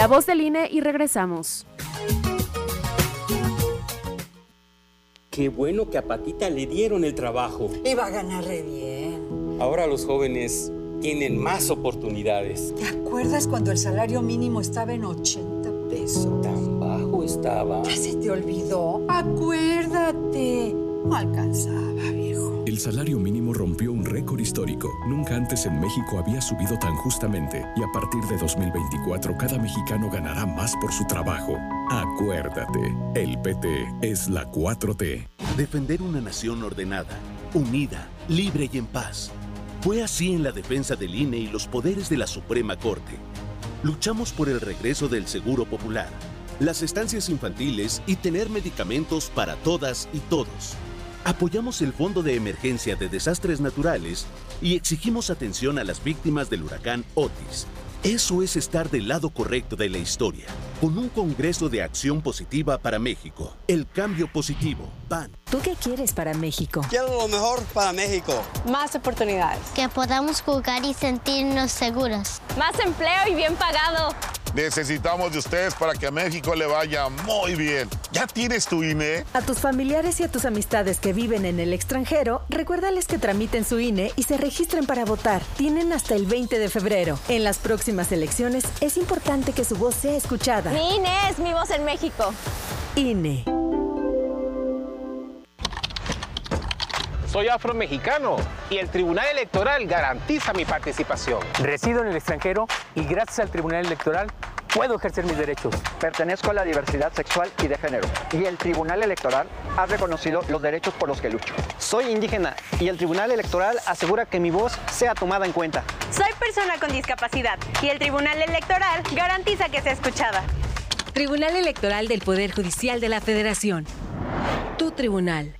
La voz del INE y regresamos. Qué bueno que a Patita le dieron el trabajo. Y va a ganar re bien. Ahora los jóvenes tienen más oportunidades. ¿Te acuerdas cuando el salario mínimo estaba en 80 pesos? Tan bajo estaba. ¿Ya se te olvidó? Acuérdate. No alcanzaba, viejo. El salario mínimo rompió un récord histórico. Nunca antes en México había subido tan justamente y a partir de 2024 cada mexicano ganará más por su trabajo. Acuérdate, el PT es la 4T. Defender una nación ordenada, unida, libre y en paz. Fue así en la defensa del INE y los poderes de la Suprema Corte. Luchamos por el regreso del Seguro Popular, las estancias infantiles y tener medicamentos para todas y todos. Apoyamos el Fondo de Emergencia de Desastres Naturales y exigimos atención a las víctimas del huracán Otis. Eso es estar del lado correcto de la historia, con un Congreso de Acción Positiva para México. El cambio positivo. PAN. ¿Tú qué quieres para México? Quiero lo mejor para México. Más oportunidades. Que podamos jugar y sentirnos seguros. Más empleo y bien pagado. Necesitamos de ustedes para que a México le vaya muy bien. ¿Ya tienes tu INE? A tus familiares y a tus amistades que viven en el extranjero, recuérdales que tramiten su INE y se registren para votar. Tienen hasta el 20 de febrero. En las próximas elecciones es importante que su voz sea escuchada. Mi INE es mi voz en México. INE. Soy afromexicano y el Tribunal Electoral garantiza mi participación. Resido en el extranjero y gracias al Tribunal Electoral puedo ejercer mis derechos. Pertenezco a la diversidad sexual y de género y el Tribunal Electoral ha reconocido los derechos por los que lucho. Soy indígena y el Tribunal Electoral asegura que mi voz sea tomada en cuenta. Soy persona con discapacidad y el Tribunal Electoral garantiza que sea escuchada. Tribunal Electoral del Poder Judicial de la Federación. Tu tribunal.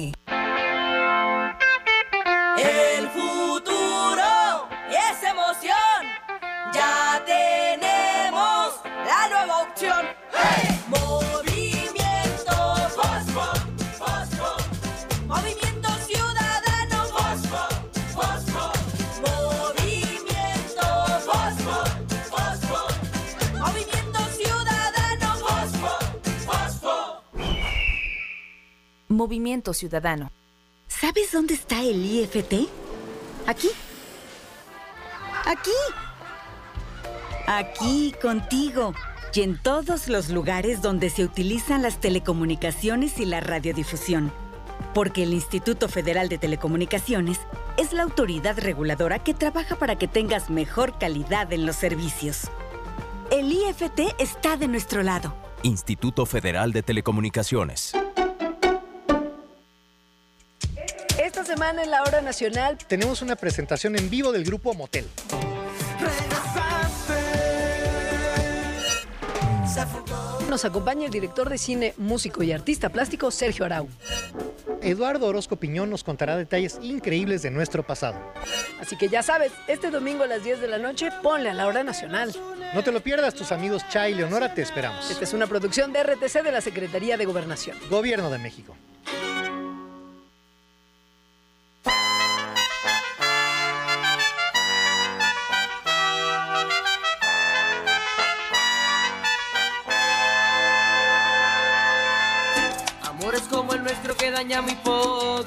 El Movimiento Ciudadano. ¿Sabes dónde está el IFT? Aquí. Aquí. Aquí, contigo. Y en todos los lugares donde se utilizan las telecomunicaciones y la radiodifusión. Porque el Instituto Federal de Telecomunicaciones es la autoridad reguladora que trabaja para que tengas mejor calidad en los servicios. El IFT está de nuestro lado. Instituto Federal de Telecomunicaciones. Semana en la hora nacional tenemos una presentación en vivo del grupo Motel. Nos acompaña el director de cine, músico y artista plástico Sergio Arau. Eduardo Orozco Piñón nos contará detalles increíbles de nuestro pasado. Así que ya sabes, este domingo a las 10 de la noche ponle a la hora nacional. No te lo pierdas, tus amigos Chay y Leonora te esperamos. Esta es una producción de RTC de la Secretaría de Gobernación. Gobierno de México. Daña muy pocos.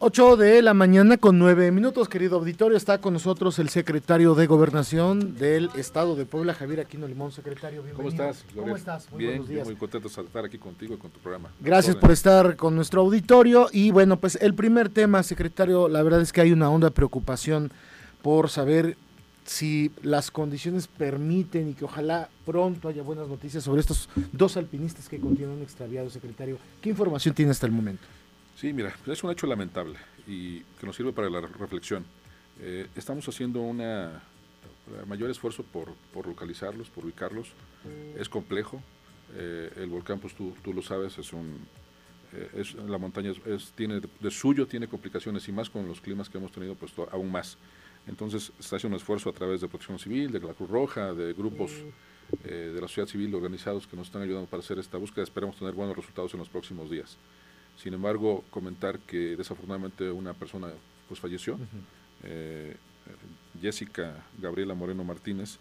8 de la mañana con 9 minutos, querido auditorio. Está con nosotros el secretario de Gobernación del Estado de Puebla, Javier Aquino Limón. Secretario, bienvenido. ¿Cómo estás, ¿Cómo estás? Muy Bien, buenos días. muy contento de estar aquí contigo y con tu programa. Gracias por estar con nuestro auditorio. Y bueno, pues el primer tema, secretario, la verdad es que hay una honda preocupación por saber si las condiciones permiten y que ojalá pronto haya buenas noticias sobre estos dos alpinistas que continúan extraviados, secretario. ¿Qué información tiene hasta el momento? Sí, mira, es un hecho lamentable y que nos sirve para la reflexión. Eh, estamos haciendo una, mayor esfuerzo por, localizarlos, por ubicarlos. Es complejo. Eh, el volcán, pues tú, tú, lo sabes, es un... Eh, es, la montaña es, tiene de suyo tiene complicaciones y más con los climas que hemos tenido pues aún más entonces está haciendo un esfuerzo a través de Protección Civil, de la Cruz Roja, de grupos eh, de la sociedad civil organizados que nos están ayudando para hacer esta búsqueda. Esperamos tener buenos resultados en los próximos días. Sin embargo, comentar que desafortunadamente una persona pues falleció, eh, Jessica Gabriela Moreno Martínez,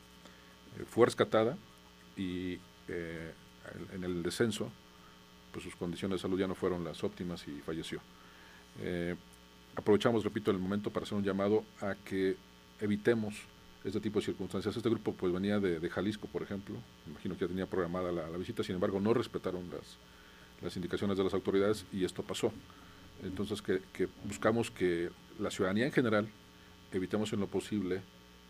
eh, fue rescatada y en el descenso, pues sus condiciones de salud ya no fueron las óptimas y falleció. Aprovechamos, repito, el momento para hacer un llamado a que evitemos este tipo de circunstancias. Este grupo pues venía de, Jalisco, por ejemplo, imagino que ya tenía programada la, visita, sin embargo no respetaron las, las, indicaciones de las autoridades y esto pasó. Entonces que, buscamos que la ciudadanía en general evitemos en lo posible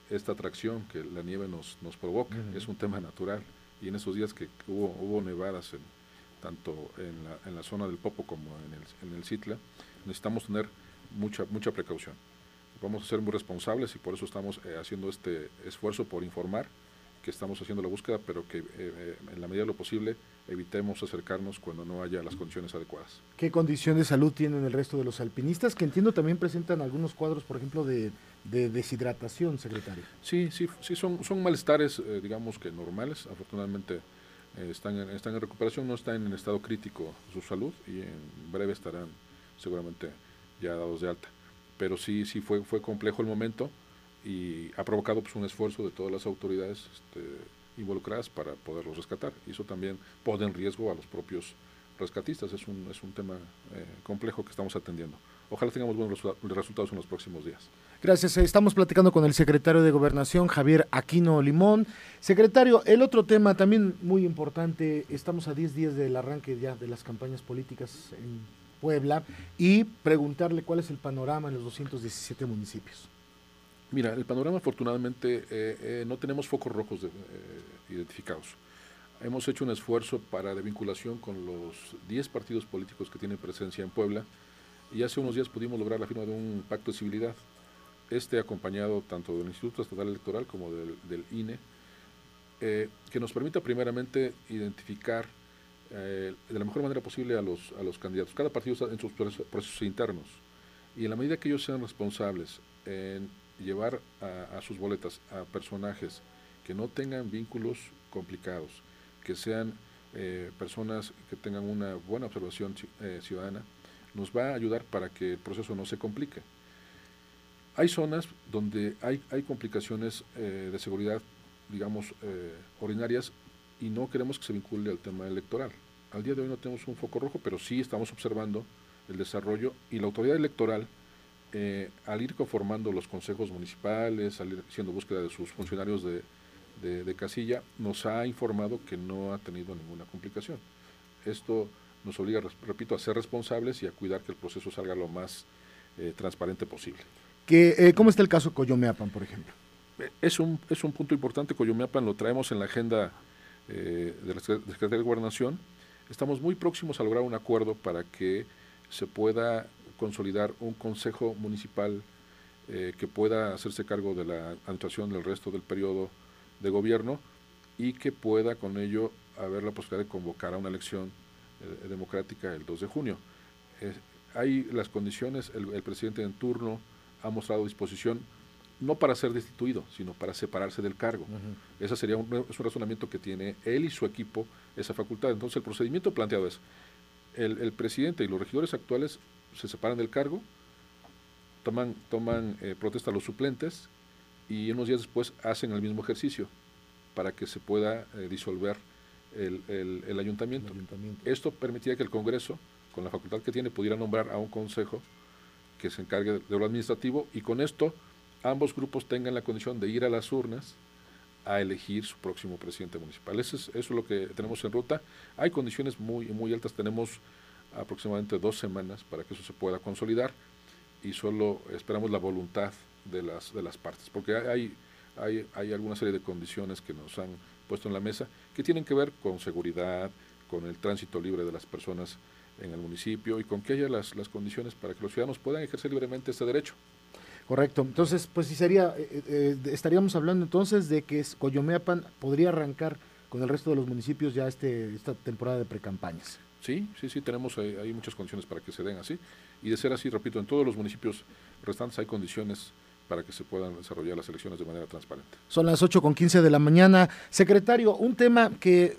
esta atracción que la nieve nos, nos provoca, es un tema natural y en esos días que hubo, hubo nevadas en, tanto en la, en la zona del Popo como en el, en el Citla, necesitamos tener mucha, mucha precaución vamos a ser muy responsables y por eso estamos eh, haciendo este esfuerzo por informar que estamos haciendo la búsqueda, pero que eh, eh, en la medida de lo posible evitemos acercarnos cuando no haya las condiciones adecuadas. ¿Qué condición de salud tienen el resto de los alpinistas? Que entiendo también presentan algunos cuadros, por ejemplo, de, deshidratación, secretario. Sí, sí, sí, son, son malestares, digamos que normales. Afortunadamente están, en, están en recuperación, no están en estado crítico su salud y en breve estarán seguramente ya dados de alta pero sí, sí fue, fue complejo el momento y ha provocado pues, un esfuerzo de todas las autoridades este, involucradas para poderlos rescatar. Y eso también pone en riesgo a los propios rescatistas. Es un, es un tema eh, complejo que estamos atendiendo. Ojalá tengamos buenos resultados en los próximos días. Gracias. Estamos platicando con el secretario de Gobernación, Javier Aquino Limón. Secretario, el otro tema también muy importante, estamos a 10 días del arranque ya de las campañas políticas en Puebla y preguntarle cuál es el panorama en los 217 municipios. Mira, el panorama afortunadamente eh, eh, no tenemos focos rojos eh, identificados. Hemos hecho un esfuerzo para de vinculación con los 10 partidos políticos que tienen presencia en Puebla y hace unos días pudimos lograr la firma de un pacto de civilidad, este acompañado tanto del Instituto Estatal Electoral como del, del INE, que nos permita primeramente identificar eh, de la mejor manera posible a los, a los candidatos. Cada partido está en sus procesos, internos y en la medida que ellos sean responsables en llevar a, sus boletas a personajes que no tengan vínculos complicados, que sean eh, personas que tengan una buena observación eh, ciudadana, nos va a ayudar para que el proceso no se complique. Hay zonas donde hay, hay complicaciones de seguridad, digamos, ordinarias y no queremos que se vincule al tema electoral. Al día de hoy no tenemos un foco rojo, pero sí estamos observando el desarrollo y la autoridad electoral, eh, al ir conformando los consejos municipales, al ir haciendo búsqueda de sus funcionarios de, casilla, nos ha informado que no ha tenido ninguna complicación. Esto nos obliga, repito, a ser responsables y a cuidar que el proceso salga lo más eh, transparente posible. Que, eh, ¿Cómo está el caso Coyomeapan, por ejemplo? Es un, es un punto importante. Coyomeapan lo traemos en la agenda eh, de la Secretaría de Gobernación, estamos muy próximos a lograr un acuerdo para que se pueda consolidar un consejo municipal eh, que pueda hacerse cargo de la administración del resto del periodo de gobierno y que pueda con ello haber la posibilidad de convocar a una elección eh, democrática el 2 de junio. hay las condiciones, el, el presidente en turno ha mostrado disposición no para ser destituido, sino para separarse del cargo. Ese sería un, es un razonamiento que tiene él y su equipo esa facultad. Entonces el procedimiento planteado es, el, presidente y los regidores actuales se separan del cargo, toman, toman eh, protesta a los suplentes y unos días después hacen el mismo ejercicio para que se pueda eh, disolver el, el, ayuntamiento. Esto permitiría que el Congreso, con la facultad que tiene, pudiera nombrar a un consejo que se encargue de lo administrativo y con esto ambos grupos tengan la condición de ir a las urnas a elegir su próximo presidente municipal. Eso es, eso es lo que tenemos en ruta. Hay condiciones muy, muy altas, tenemos aproximadamente dos semanas para que eso se pueda consolidar y solo esperamos la voluntad de las, de las partes, porque hay, hay, hay alguna serie de condiciones que nos han puesto en la mesa que tienen que ver con seguridad, con el tránsito libre de las personas en el municipio y con que haya las, las condiciones para que los ciudadanos puedan ejercer libremente este derecho. Correcto. Entonces, pues sí sería, eh, eh, estaríamos hablando entonces de que Coyomeapan podría arrancar con el resto de los municipios ya este esta temporada de precampañas. Sí, sí, sí, tenemos hay muchas condiciones para que se den así. Y de ser así, repito, en todos los municipios restantes hay condiciones para que se puedan desarrollar las elecciones de manera transparente. Son las 8 con 15 de la mañana. Secretario, un tema que eh,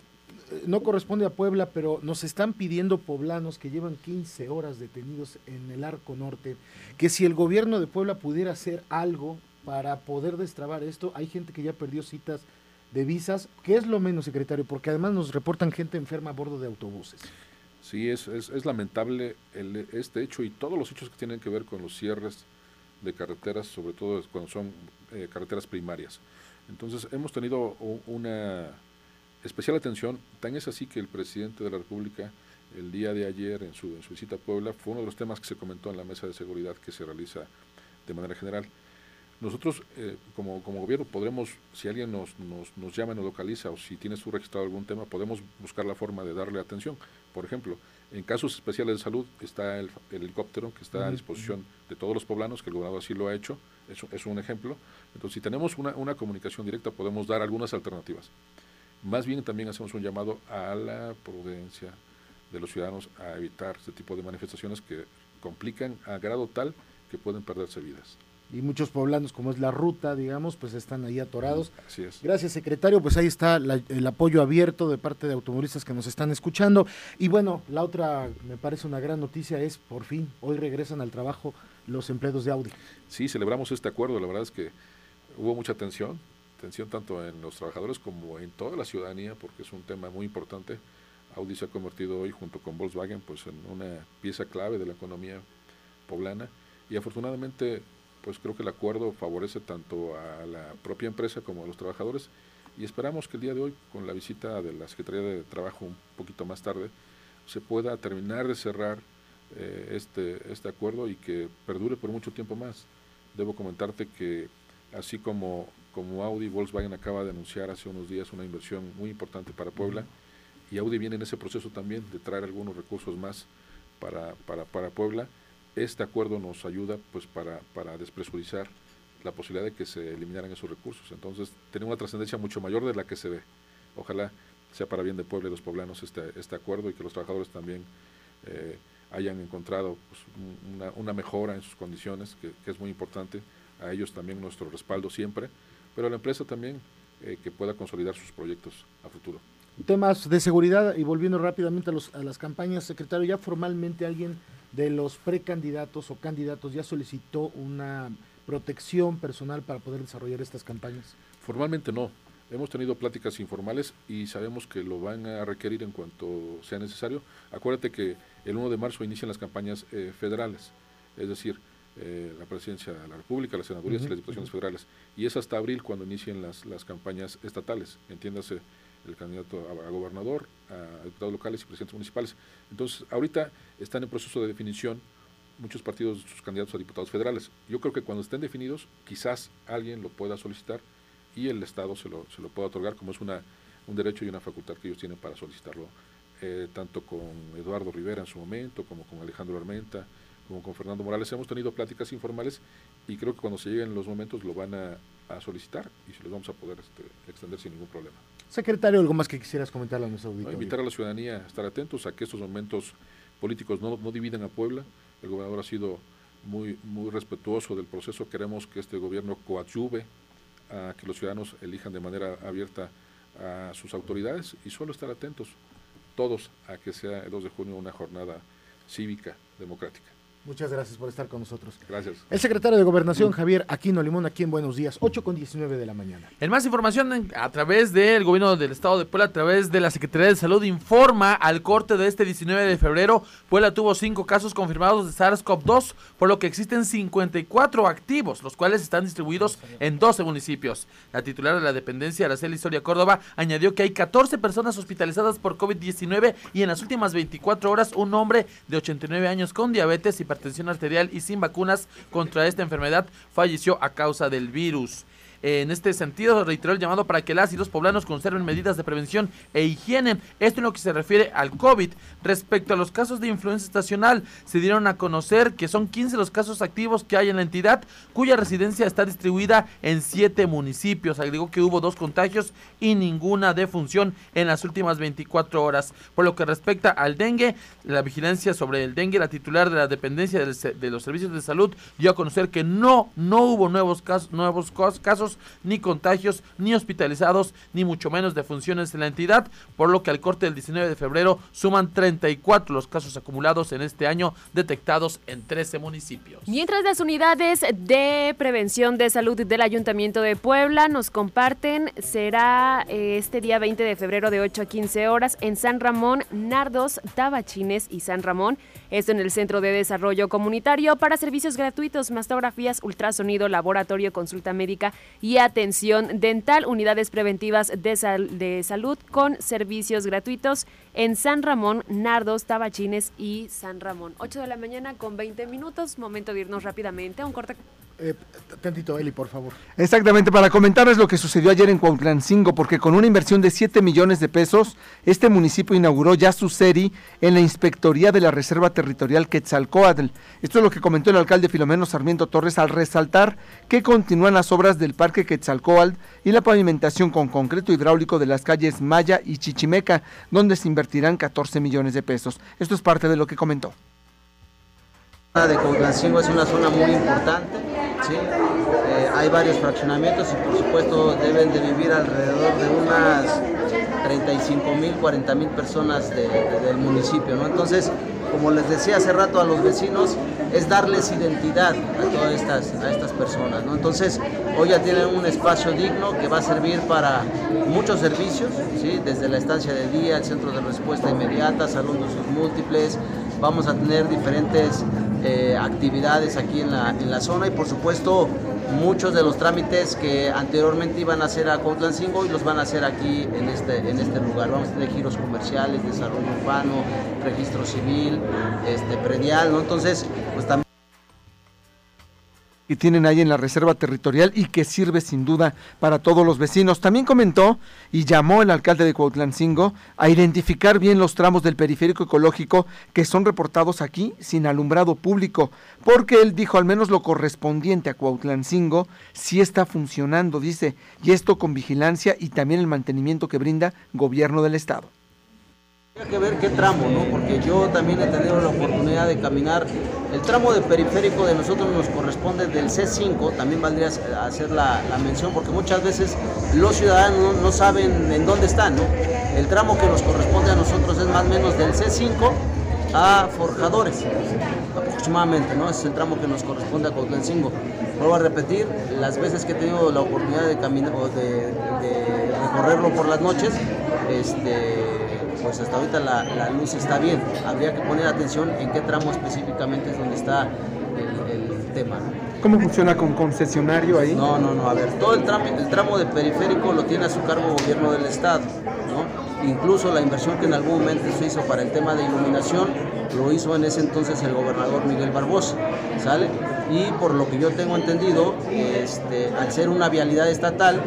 no corresponde a Puebla, pero nos están pidiendo poblanos que llevan 15 horas detenidos en el arco norte, que si el gobierno de Puebla pudiera hacer algo para poder destrabar esto, hay gente que ya perdió citas de visas, ¿qué es lo menos, secretario? Porque además nos reportan gente enferma a bordo de autobuses. Sí, es, es, es lamentable el, este hecho y todos los hechos que tienen que ver con los cierres de carreteras, sobre todo cuando son eh, carreteras primarias. Entonces hemos tenido una especial atención, tan es así que el presidente de la República el día de ayer en su, en su visita a Puebla fue uno de los temas que se comentó en la mesa de seguridad que se realiza de manera general. Nosotros, eh, como, como, gobierno, podremos, si alguien nos, nos, nos, llama, nos localiza o si tiene su registrado algún tema, podemos buscar la forma de darle atención. Por ejemplo, en casos especiales de salud está el, helicóptero que está a disposición de todos los poblanos, que el gobernador así lo ha hecho, eso es un ejemplo. Entonces, si tenemos una, una comunicación directa, podemos dar algunas alternativas. Más bien también hacemos un llamado a la prudencia de los ciudadanos a evitar este tipo de manifestaciones que complican a grado tal que pueden perderse vidas y muchos poblanos, como es la ruta, digamos, pues están ahí atorados. Así es. Gracias, secretario. Pues ahí está el apoyo abierto de parte de automovilistas que nos están escuchando. Y bueno, la otra, me parece una gran noticia, es por fin, hoy regresan al trabajo los empleados de Audi. Sí, celebramos este acuerdo. La verdad es que hubo mucha tensión, tensión tanto en los trabajadores como en toda la ciudadanía, porque es un tema muy importante. Audi se ha convertido hoy, junto con Volkswagen, pues en una pieza clave de la economía poblana. Y afortunadamente pues creo que el acuerdo favorece tanto a la propia empresa como a los trabajadores y esperamos que el día de hoy, con la visita de la Secretaría de Trabajo un poquito más tarde, se pueda terminar de cerrar eh, este, este acuerdo y que perdure por mucho tiempo más. Debo comentarte que así como, como Audi, Volkswagen acaba de anunciar hace unos días una inversión muy importante para Puebla, y Audi viene en ese proceso también de traer algunos recursos más para, para, para Puebla, este acuerdo nos ayuda pues para, para despresurizar la posibilidad de que se eliminaran esos recursos. Entonces, tiene una trascendencia mucho mayor de la que se ve. Ojalá sea para bien de Puebla y los poblanos este, este acuerdo y que los trabajadores también eh, hayan encontrado pues, una, una, mejora en sus condiciones, que, es muy importante. A ellos también nuestro respaldo siempre, pero a la empresa también eh, que pueda consolidar sus proyectos a futuro. Temas de seguridad y volviendo rápidamente a, los, a las campañas, secretario, ya formalmente alguien de los precandidatos o candidatos ya solicitó una protección personal para poder desarrollar estas campañas? Formalmente no. Hemos tenido pláticas informales y sabemos que lo van a requerir en cuanto sea necesario. Acuérdate que el 1 de marzo inician las campañas eh, federales, es decir, eh, la presidencia de la República, las senadurías y las diputaciones federales. Y es hasta abril cuando inician las, las campañas estatales, entiéndase el candidato a, gobernador, a diputados locales y presidentes municipales. Entonces, ahorita están en proceso de definición muchos partidos sus candidatos a diputados federales. Yo creo que cuando estén definidos, quizás alguien lo pueda solicitar y el Estado se lo, se lo pueda otorgar como es una, un derecho y una facultad que ellos tienen para solicitarlo, eh, tanto con Eduardo Rivera en su momento, como con Alejandro Armenta, como con Fernando Morales. Hemos tenido pláticas informales y creo que cuando se lleguen los momentos lo van a, solicitar y se los vamos a poder este, extender sin ningún problema. Secretario, ¿algo más que quisieras comentar a nuestro auditorio? invitar a la ciudadanía a estar atentos a que estos momentos políticos no, no dividen a Puebla. El gobernador ha sido muy, muy respetuoso del proceso. Queremos que este gobierno coadyuve a que los ciudadanos elijan de manera abierta a sus autoridades y solo estar atentos todos a que sea el 2 de junio una jornada cívica democrática. Muchas gracias por estar con nosotros. Gracias. El secretario de Gobernación, Javier Aquino Limón, aquí en Buenos Días, 8 con 19 de la mañana. En más información, a través del gobierno del estado de Puebla, a través de la Secretaría de Salud, informa al corte de este 19 de febrero, Puebla tuvo cinco casos confirmados de SARS-CoV-2, por lo que existen 54 activos, los cuales están distribuidos en 12 municipios. La titular de la dependencia, Araceli Historia Córdoba, añadió que hay 14 personas hospitalizadas por COVID-19 y en las últimas 24 horas un hombre de 89 años con diabetes y tensión arterial y sin vacunas contra esta enfermedad falleció a causa del virus. En este sentido, reiteró el llamado para que las y los poblanos conserven medidas de prevención e higiene. Esto en lo que se refiere al COVID. Respecto a los casos de influenza estacional, se dieron a conocer que son 15 los casos activos que hay en la entidad, cuya residencia está distribuida en siete municipios. Agregó que hubo dos contagios y ninguna defunción en las últimas 24 horas. Por lo que respecta al dengue, la vigilancia sobre el dengue, la titular de la dependencia de los servicios de salud dio a conocer que no, no hubo nuevos casos, nuevos casos, ni contagios, ni hospitalizados, ni mucho menos defunciones en la entidad, por lo que al corte del 19 de febrero suman 34 los casos acumulados en este año detectados en 13 municipios. Mientras las unidades de prevención de salud del Ayuntamiento de Puebla nos comparten, será eh, este día 20 de febrero de 8 a 15 horas en San Ramón, Nardos, Tabachines y San Ramón. Esto en el Centro de Desarrollo Comunitario para servicios gratuitos, mastografías, ultrasonido, laboratorio, consulta médica y atención dental, unidades preventivas de, de salud con servicios gratuitos en San Ramón, Nardos, Tabachines y San Ramón. 8 de la mañana con 20 minutos, momento de irnos rápidamente a un corte eh, tantito, Eli, por favor. Exactamente, para comentarles lo que sucedió ayer en Cuautlancingo, porque con una inversión de 7 millones de pesos, este municipio inauguró ya su serie en la Inspectoría de la Reserva Territorial Quetzalcoatl. Esto es lo que comentó el alcalde Filomeno Sarmiento Torres al resaltar que continúan las obras del Parque Quetzalcoatl y la pavimentación con concreto hidráulico de las calles Maya y Chichimeca, donde se invertirán 14 millones de pesos. Esto es parte de lo que comentó. de Cuautlancingo es una zona muy importante eh, hay varios fraccionamientos y por supuesto deben de vivir alrededor de unas 35 mil, 40 mil personas del municipio. ¿no? Entonces, como les decía hace rato a los vecinos, es darles identidad a todas estas, a estas personas. ¿no? Entonces, hoy ya tienen un espacio digno que va a servir para muchos servicios, ¿sí? desde la estancia de día, el centro de respuesta inmediata, salón de usos múltiples, vamos a tener diferentes eh, actividades aquí en la, en la zona y por supuesto muchos de los trámites que anteriormente iban a hacer a Cuautlancingo y los van a hacer aquí en este, en este lugar. Vamos a tener giros comerciales, desarrollo urbano, registro civil, este, predial, ¿no? Entonces, pues también que tienen ahí en la reserva territorial y que sirve sin duda para todos los vecinos. También comentó y llamó el alcalde de Cuautlancingo a identificar bien los tramos del periférico ecológico que son reportados aquí sin alumbrado público, porque él dijo al menos lo correspondiente a Cuautlancingo sí está funcionando, dice, y esto con vigilancia y también el mantenimiento que brinda gobierno del estado. Hay que ver qué tramo, ¿no? Porque yo también he tenido la oportunidad de caminar. El tramo de periférico de nosotros nos corresponde del C5, también valdría hacer la, mención, porque muchas veces los ciudadanos no, saben en dónde están, ¿no? El tramo que nos corresponde a nosotros es más o menos del C5 a Forjadores, aproximadamente, ¿no? es el tramo que nos corresponde a Cotlencingo. Vuelvo a repetir, las veces que he tenido la oportunidad de caminar o de, de recorrerlo por las noches, este pues hasta ahorita la, luz está bien. Habría que poner atención en qué tramo específicamente es donde está el, tema. ¿Cómo funciona con concesionario ahí? No, no, no. A ver, todo el tramo, el tramo de periférico lo tiene a su cargo el gobierno del estado. ¿no? Incluso la inversión que en algún momento se hizo para el tema de iluminación lo hizo en ese entonces el gobernador Miguel Barbosa, ¿sale? Y por lo que yo tengo entendido, este, al ser una vialidad estatal,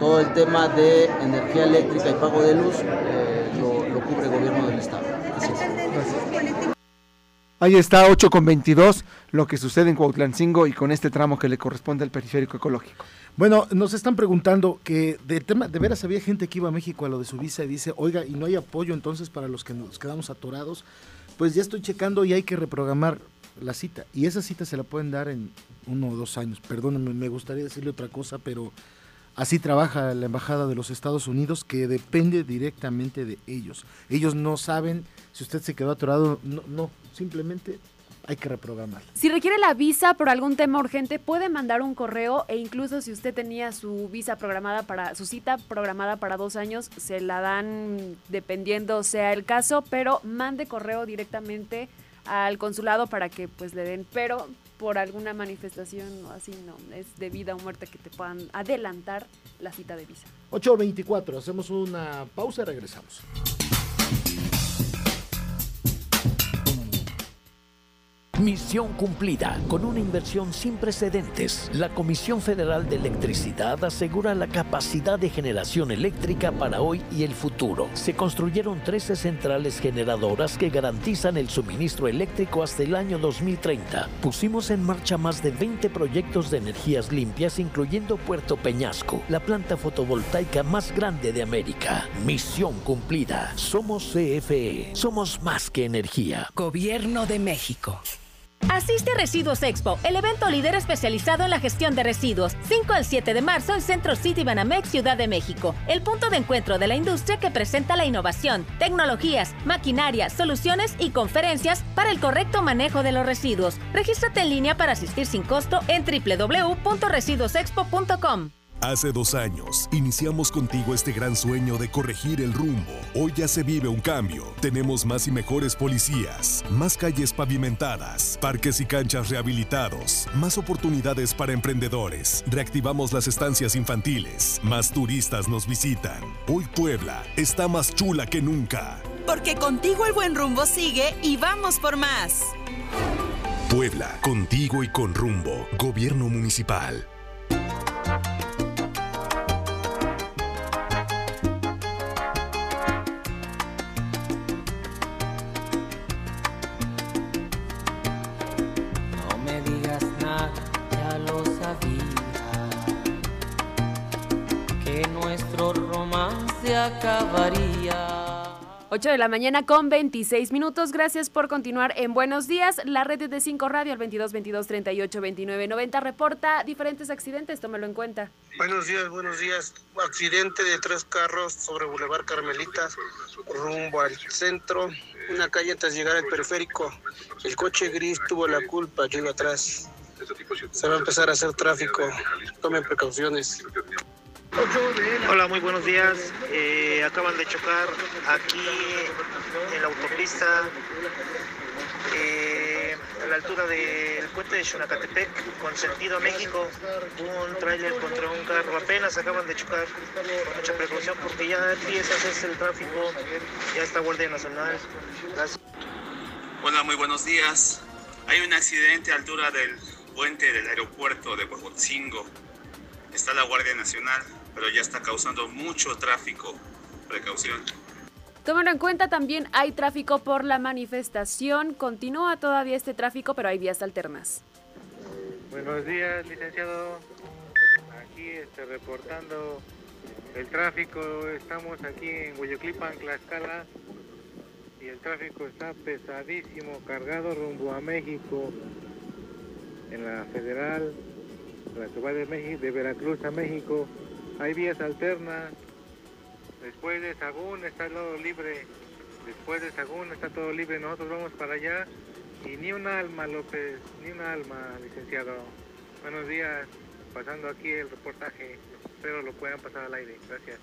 todo el tema de energía eléctrica y pago de luz cubre gobierno del Estado. Ahí está 8 con 22, lo que sucede en Cuautlancingo y con este tramo que le corresponde al periférico ecológico. Bueno, nos están preguntando que de tema, de veras había gente que iba a México a lo de su visa y dice, oiga, y no hay apoyo entonces para los que nos quedamos atorados. Pues ya estoy checando y hay que reprogramar la cita. Y esa cita se la pueden dar en uno o dos años. Perdónenme, me gustaría decirle otra cosa, pero Así trabaja la Embajada de los Estados Unidos, que depende directamente de ellos. Ellos no saben si usted se quedó atorado, no, no simplemente hay que reprogramar. Si requiere la visa por algún tema urgente, puede mandar un correo e incluso si usted tenía su visa programada para, su cita programada para dos años, se la dan dependiendo sea el caso, pero mande correo directamente al consulado para que pues le den, pero por alguna manifestación o así, no, es de vida o muerte que te puedan adelantar la cita de visa. 8.24, hacemos una pausa y regresamos. Misión cumplida. Con una inversión sin precedentes, la Comisión Federal de Electricidad asegura la capacidad de generación eléctrica para hoy y el futuro. Se construyeron 13 centrales generadoras que garantizan el suministro eléctrico hasta el año 2030. Pusimos en marcha más de 20 proyectos de energías limpias, incluyendo Puerto Peñasco, la planta fotovoltaica más grande de América. Misión cumplida. Somos CFE. Somos más que energía. Gobierno de México. Asiste a Residuos Expo, el evento líder especializado en la gestión de residuos. 5 al 7 de marzo en Centro City Banamex, Ciudad de México. El punto de encuentro de la industria que presenta la innovación, tecnologías, maquinaria, soluciones y conferencias para el correcto manejo de los residuos. Regístrate en línea para asistir sin costo en www.residuosexpo.com. Hace dos años, iniciamos contigo este gran sueño de corregir el rumbo. Hoy ya se vive un cambio. Tenemos más y mejores policías, más calles pavimentadas, parques y canchas rehabilitados, más oportunidades para emprendedores. Reactivamos las estancias infantiles, más turistas nos visitan. Hoy Puebla está más chula que nunca. Porque contigo el buen rumbo sigue y vamos por más. Puebla, contigo y con rumbo. Gobierno municipal. Acabaría. 8 de la mañana con 26 minutos. Gracias por continuar en Buenos Días. La red de 5 Radio al 22 22 38 29 90 reporta diferentes accidentes. Tómalo en cuenta. Buenos días, buenos días. Accidente de tres carros sobre Boulevard Carmelitas, rumbo al centro. Una calle antes de llegar al periférico. El coche gris tuvo la culpa, yo iba atrás. Se va a empezar a hacer tráfico. Tomen precauciones. Hola, muy buenos días. Eh, acaban de chocar aquí en la autopista, eh, a la altura del puente de Xonacatepec, con sentido a México. Un tráiler contra un carro. Apenas acaban de chocar. Mucha precaución porque ya empieza a hacerse el tráfico. Ya está Guardia Nacional. Gracias. Hola, muy buenos días. Hay un accidente a altura del puente del aeropuerto de Huejotzingo. Está la Guardia Nacional, pero ya está causando mucho tráfico. Precaución. Tómalo en cuenta, también hay tráfico por la manifestación. Continúa todavía este tráfico, pero hay vías alternas. Buenos días, licenciado. Aquí este, reportando el tráfico. Estamos aquí en Hueyoclipan, Tlaxcala. Y el tráfico está pesadísimo, cargado rumbo a México. En la federal, la que va de, México, de Veracruz a México. Hay vías alternas. Después de Sagún está todo libre. Después de Sagún está todo libre. Nosotros vamos para allá. Y ni un alma, López, ni un alma, licenciado. Buenos días, pasando aquí el reportaje. Espero lo puedan pasar al aire. Gracias.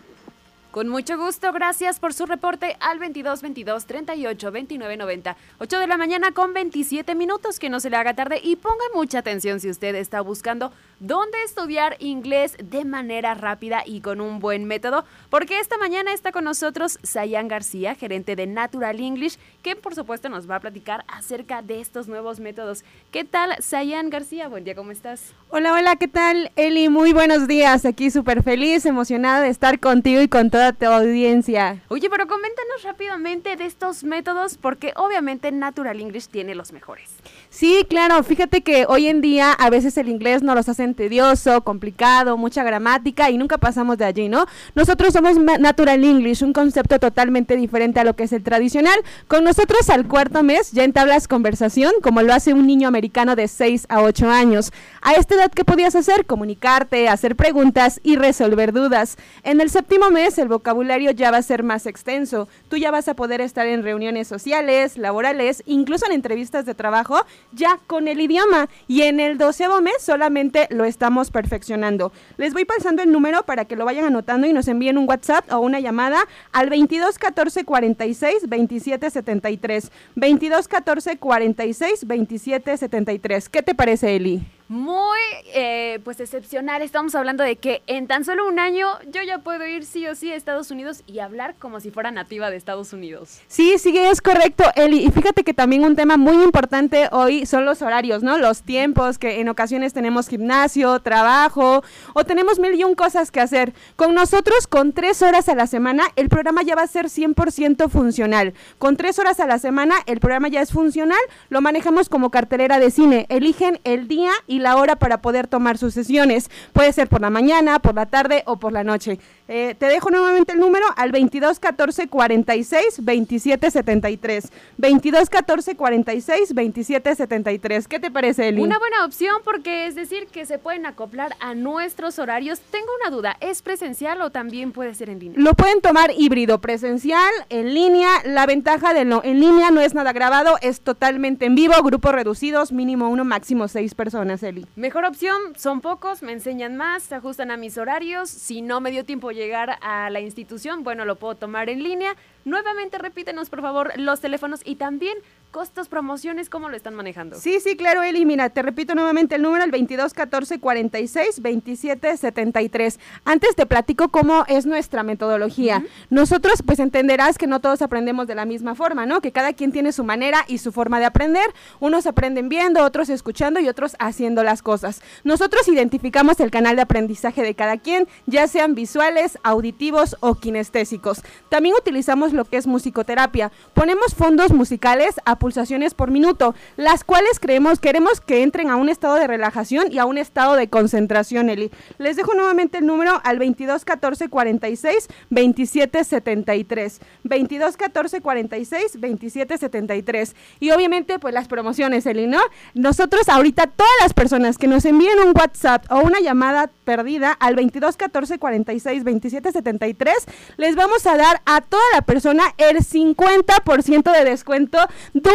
Con mucho gusto, gracias por su reporte al 22 22 38 29 90. 8 de la mañana con 27 minutos, que no se le haga tarde y ponga mucha atención si usted está buscando dónde estudiar inglés de manera rápida y con un buen método, porque esta mañana está con nosotros Sayan García, gerente de Natural English, que por supuesto nos va a platicar acerca de estos nuevos métodos. ¿Qué tal, Sayan García? Buen día, ¿cómo estás? Hola, hola, ¿qué tal, Eli? Muy buenos días. Aquí súper feliz, emocionada de estar contigo y con toda tu audiencia. Oye, pero coméntanos rápidamente de estos métodos, porque obviamente Natural English tiene los mejores. Sí, claro, fíjate que hoy en día a veces el inglés nos los hacen tedioso, complicado, mucha gramática y nunca pasamos de allí, ¿no? Nosotros somos Natural English, un concepto totalmente diferente a lo que es el tradicional. Con nosotros al cuarto mes ya entablas conversación como lo hace un niño americano de 6 a 8 años. A esta edad, ¿qué podías hacer? Comunicarte, hacer preguntas y resolver dudas. En el séptimo mes el vocabulario ya va a ser más extenso. Tú ya vas a poder estar en reuniones sociales, laborales, incluso en entrevistas de trabajo, ya con el idioma. Y en el doceavo mes solamente lo estamos perfeccionando. Les voy pasando el número para que lo vayan anotando y nos envíen un WhatsApp o una llamada al 22 14 46 27 73. 22 14 46 27 73. ¿Qué te parece, Eli? Muy eh, pues excepcional. Estamos hablando de que en tan solo un año yo ya puedo ir sí o sí a Estados Unidos y hablar como si fuera nativa de Estados Unidos. Sí, sí, es correcto, Eli. Y fíjate que también un tema muy importante hoy son los horarios, ¿no? Los tiempos, que en ocasiones tenemos gimnasio, trabajo o tenemos mil y un cosas que hacer. Con nosotros, con tres horas a la semana, el programa ya va a ser 100% funcional. Con tres horas a la semana, el programa ya es funcional. Lo manejamos como cartelera de cine. Eligen el día y la hora para poder tomar sus sesiones. Puede ser por la mañana, por la tarde o por la noche. Eh, te dejo nuevamente el número al 22 14 46 27 73. 22 14 46 27 73. ¿Qué te parece, Eli? Una buena opción porque es decir que se pueden acoplar a nuestros horarios. Tengo una duda, ¿es presencial o también puede ser en línea? Lo pueden tomar híbrido, presencial, en línea. La ventaja de lo en línea no es nada grabado, es totalmente en vivo, grupos reducidos, mínimo uno, máximo seis personas, Eli. Mejor opción, son pocos, me enseñan más, se ajustan a mis horarios. Si no me dio tiempo llegar a la institución, bueno, lo puedo tomar en línea. Nuevamente repítenos, por favor, los teléfonos y también costos, promociones, ¿cómo lo están manejando? Sí, sí, claro, Eli. Mira, te repito nuevamente el número, el 22 14 46 27 73. Antes te platico cómo es nuestra metodología. Nosotros, pues entenderás que no todos aprendemos de la misma forma, ¿no? Que cada quien tiene su manera y su forma de aprender. Unos aprenden viendo, otros escuchando y otros haciendo las cosas. Nosotros identificamos el canal de aprendizaje de cada quien, ya sean visuales, auditivos o kinestésicos. También utilizamos lo que es musicoterapia. Ponemos fondos musicales a pulsaciones por minuto, las cuales creemos, queremos que entren a un estado de relajación y a un estado de concentración, Eli. Les dejo nuevamente el número al 22 14 46 27 73. 22 14 46 27 73. Y obviamente, pues las promociones, Eli, ¿no? Nosotros ahorita, todas las personas que nos envíen un WhatsApp o una llamada perdida al 22 14 46 27 73, les vamos a dar a toda la persona el 50% de descuento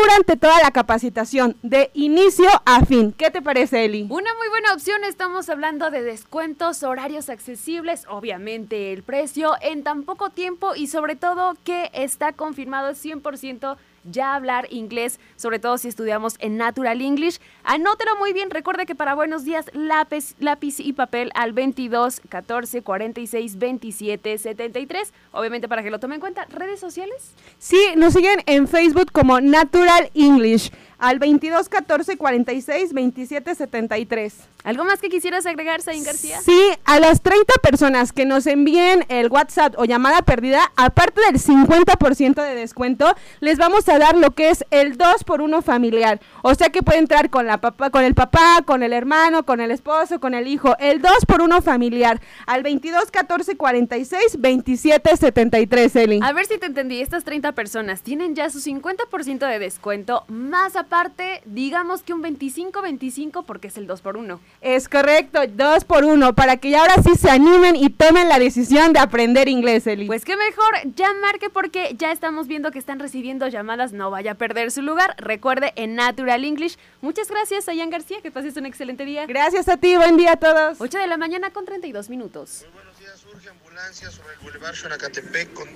durante toda la capacitación, de inicio a fin. ¿Qué te parece, Eli? Una muy buena opción, estamos hablando de descuentos, horarios accesibles, obviamente el precio en tan poco tiempo y sobre todo que está confirmado 100% ya hablar inglés, sobre todo si estudiamos en Natural English. Anótelo muy bien, recuerde que para buenos días lápiz, lápiz y papel al 22 14 46 27 73, obviamente para que lo tomen en cuenta. ¿Redes sociales? Sí, nos siguen en Facebook como Natural English al 22 14 46 27 73. ¿Algo más que quisieras agregar, Sain García? Sí, a las 30 personas que nos envíen el WhatsApp o llamada perdida, aparte del 50% de descuento, les vamos a dar lo que es el 2 por 1 familiar. O sea que puede entrar con la papá, con el papá, con el hermano, con el esposo, con el hijo, el 2 por 1 familiar al 22 14 46 27 73, Eli. A ver si te entendí, estas 30 personas tienen ya su 50% de descuento, más aparte, digamos que un 25-25 porque es el 2 por 1. Es correcto, 2 por 1 para que ya ahora sí se animen y tomen la decisión de aprender inglés, Eli. Pues qué mejor, ya marque porque ya estamos viendo que están recibiendo llamadas, no vaya a perder su lugar. Recuerde en Natural English. Muchas gracias, Ayan García, que pases un excelente día. Gracias a ti, buen día a todos. 8 de la mañana con 32 minutos. Muy buenos días, urge ambulancia sobre el Boulevard Xonacatepec con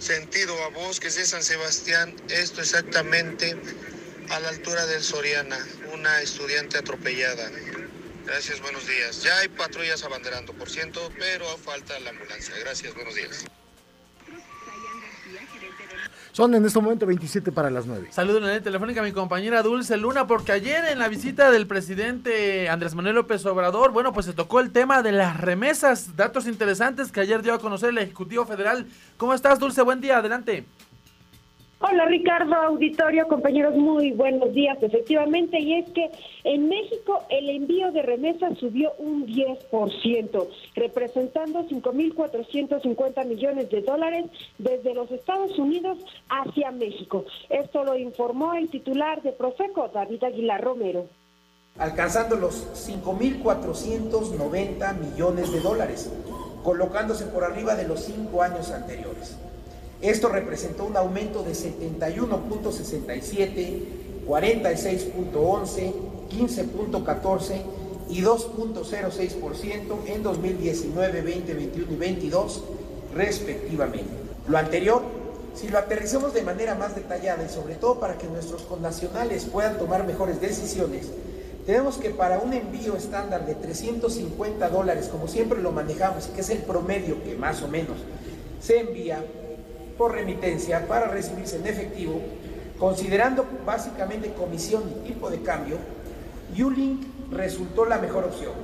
sentido a Bosques de San Sebastián. Esto exactamente a la altura del Soriana, una estudiante atropellada. Gracias, buenos días. Ya hay patrullas abanderando, por ciento, pero falta la ambulancia. Gracias, buenos días. Son en este momento 27 para las 9. Saludo en la línea telefónica a mi compañera Dulce Luna, porque ayer en la visita del presidente Andrés Manuel López Obrador, bueno, pues se tocó el tema de las remesas, datos interesantes que ayer dio a conocer el Ejecutivo Federal. ¿Cómo estás, Dulce? Buen día, adelante. Hola Ricardo, auditorio, compañeros, muy buenos días. Efectivamente, y es que en México el envío de remesas subió un 10%, representando 5.450 millones de dólares desde los Estados Unidos hacia México. Esto lo informó el titular de Profeco, David Aguilar Romero. Alcanzando los 5.490 millones de dólares, colocándose por arriba de los cinco años anteriores. Esto representó un aumento de 71.67, 46.11, 15.14 y 2.06% en 2019, 20, 21 y 22 respectivamente. Lo anterior, si lo aterrizamos de manera más detallada y sobre todo para que nuestros connacionales puedan tomar mejores decisiones, Tenemos que para un envío estándar de 350 dólares, como siempre lo manejamos, que es el promedio que más o menos se envía por remitencia para recibirse en efectivo, considerando básicamente comisión y tipo de cambio, Ulink resultó la mejor opción.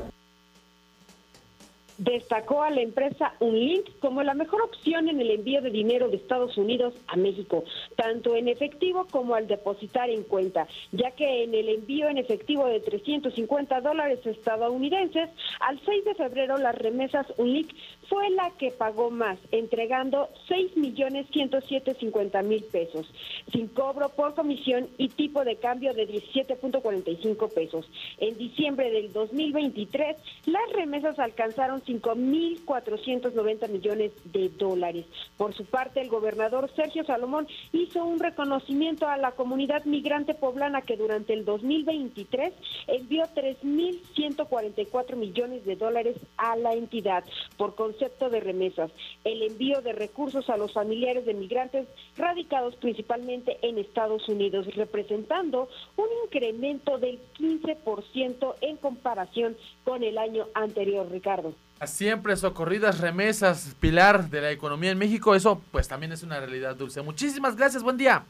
Destacó a la empresa Unlink como la mejor opción en el envío de dinero de Estados Unidos a México, tanto en efectivo como al depositar en cuenta, ya que en el envío en efectivo de 350 dólares estadounidenses, al 6 de febrero las remesas Unlink fue la que pagó más, entregando 6 millones 107 mil pesos, sin cobro por comisión y tipo de cambio de 17.45 pesos. En diciembre del 2023, las remesas alcanzaron 5.490 millones de dólares. Por su parte, el gobernador Sergio Salomón hizo un reconocimiento a la comunidad migrante poblana que durante el 2023 envió 3.144 millones de dólares a la entidad por concepto de remesas. El envío de recursos a los familiares de migrantes radicados principalmente en Estados Unidos, representando un incremento del 15% en comparación con el año anterior, Ricardo. Siempre socorridas remesas, pilar de la economía en México, eso pues también es una realidad dulce. Muchísimas gracias, buen día.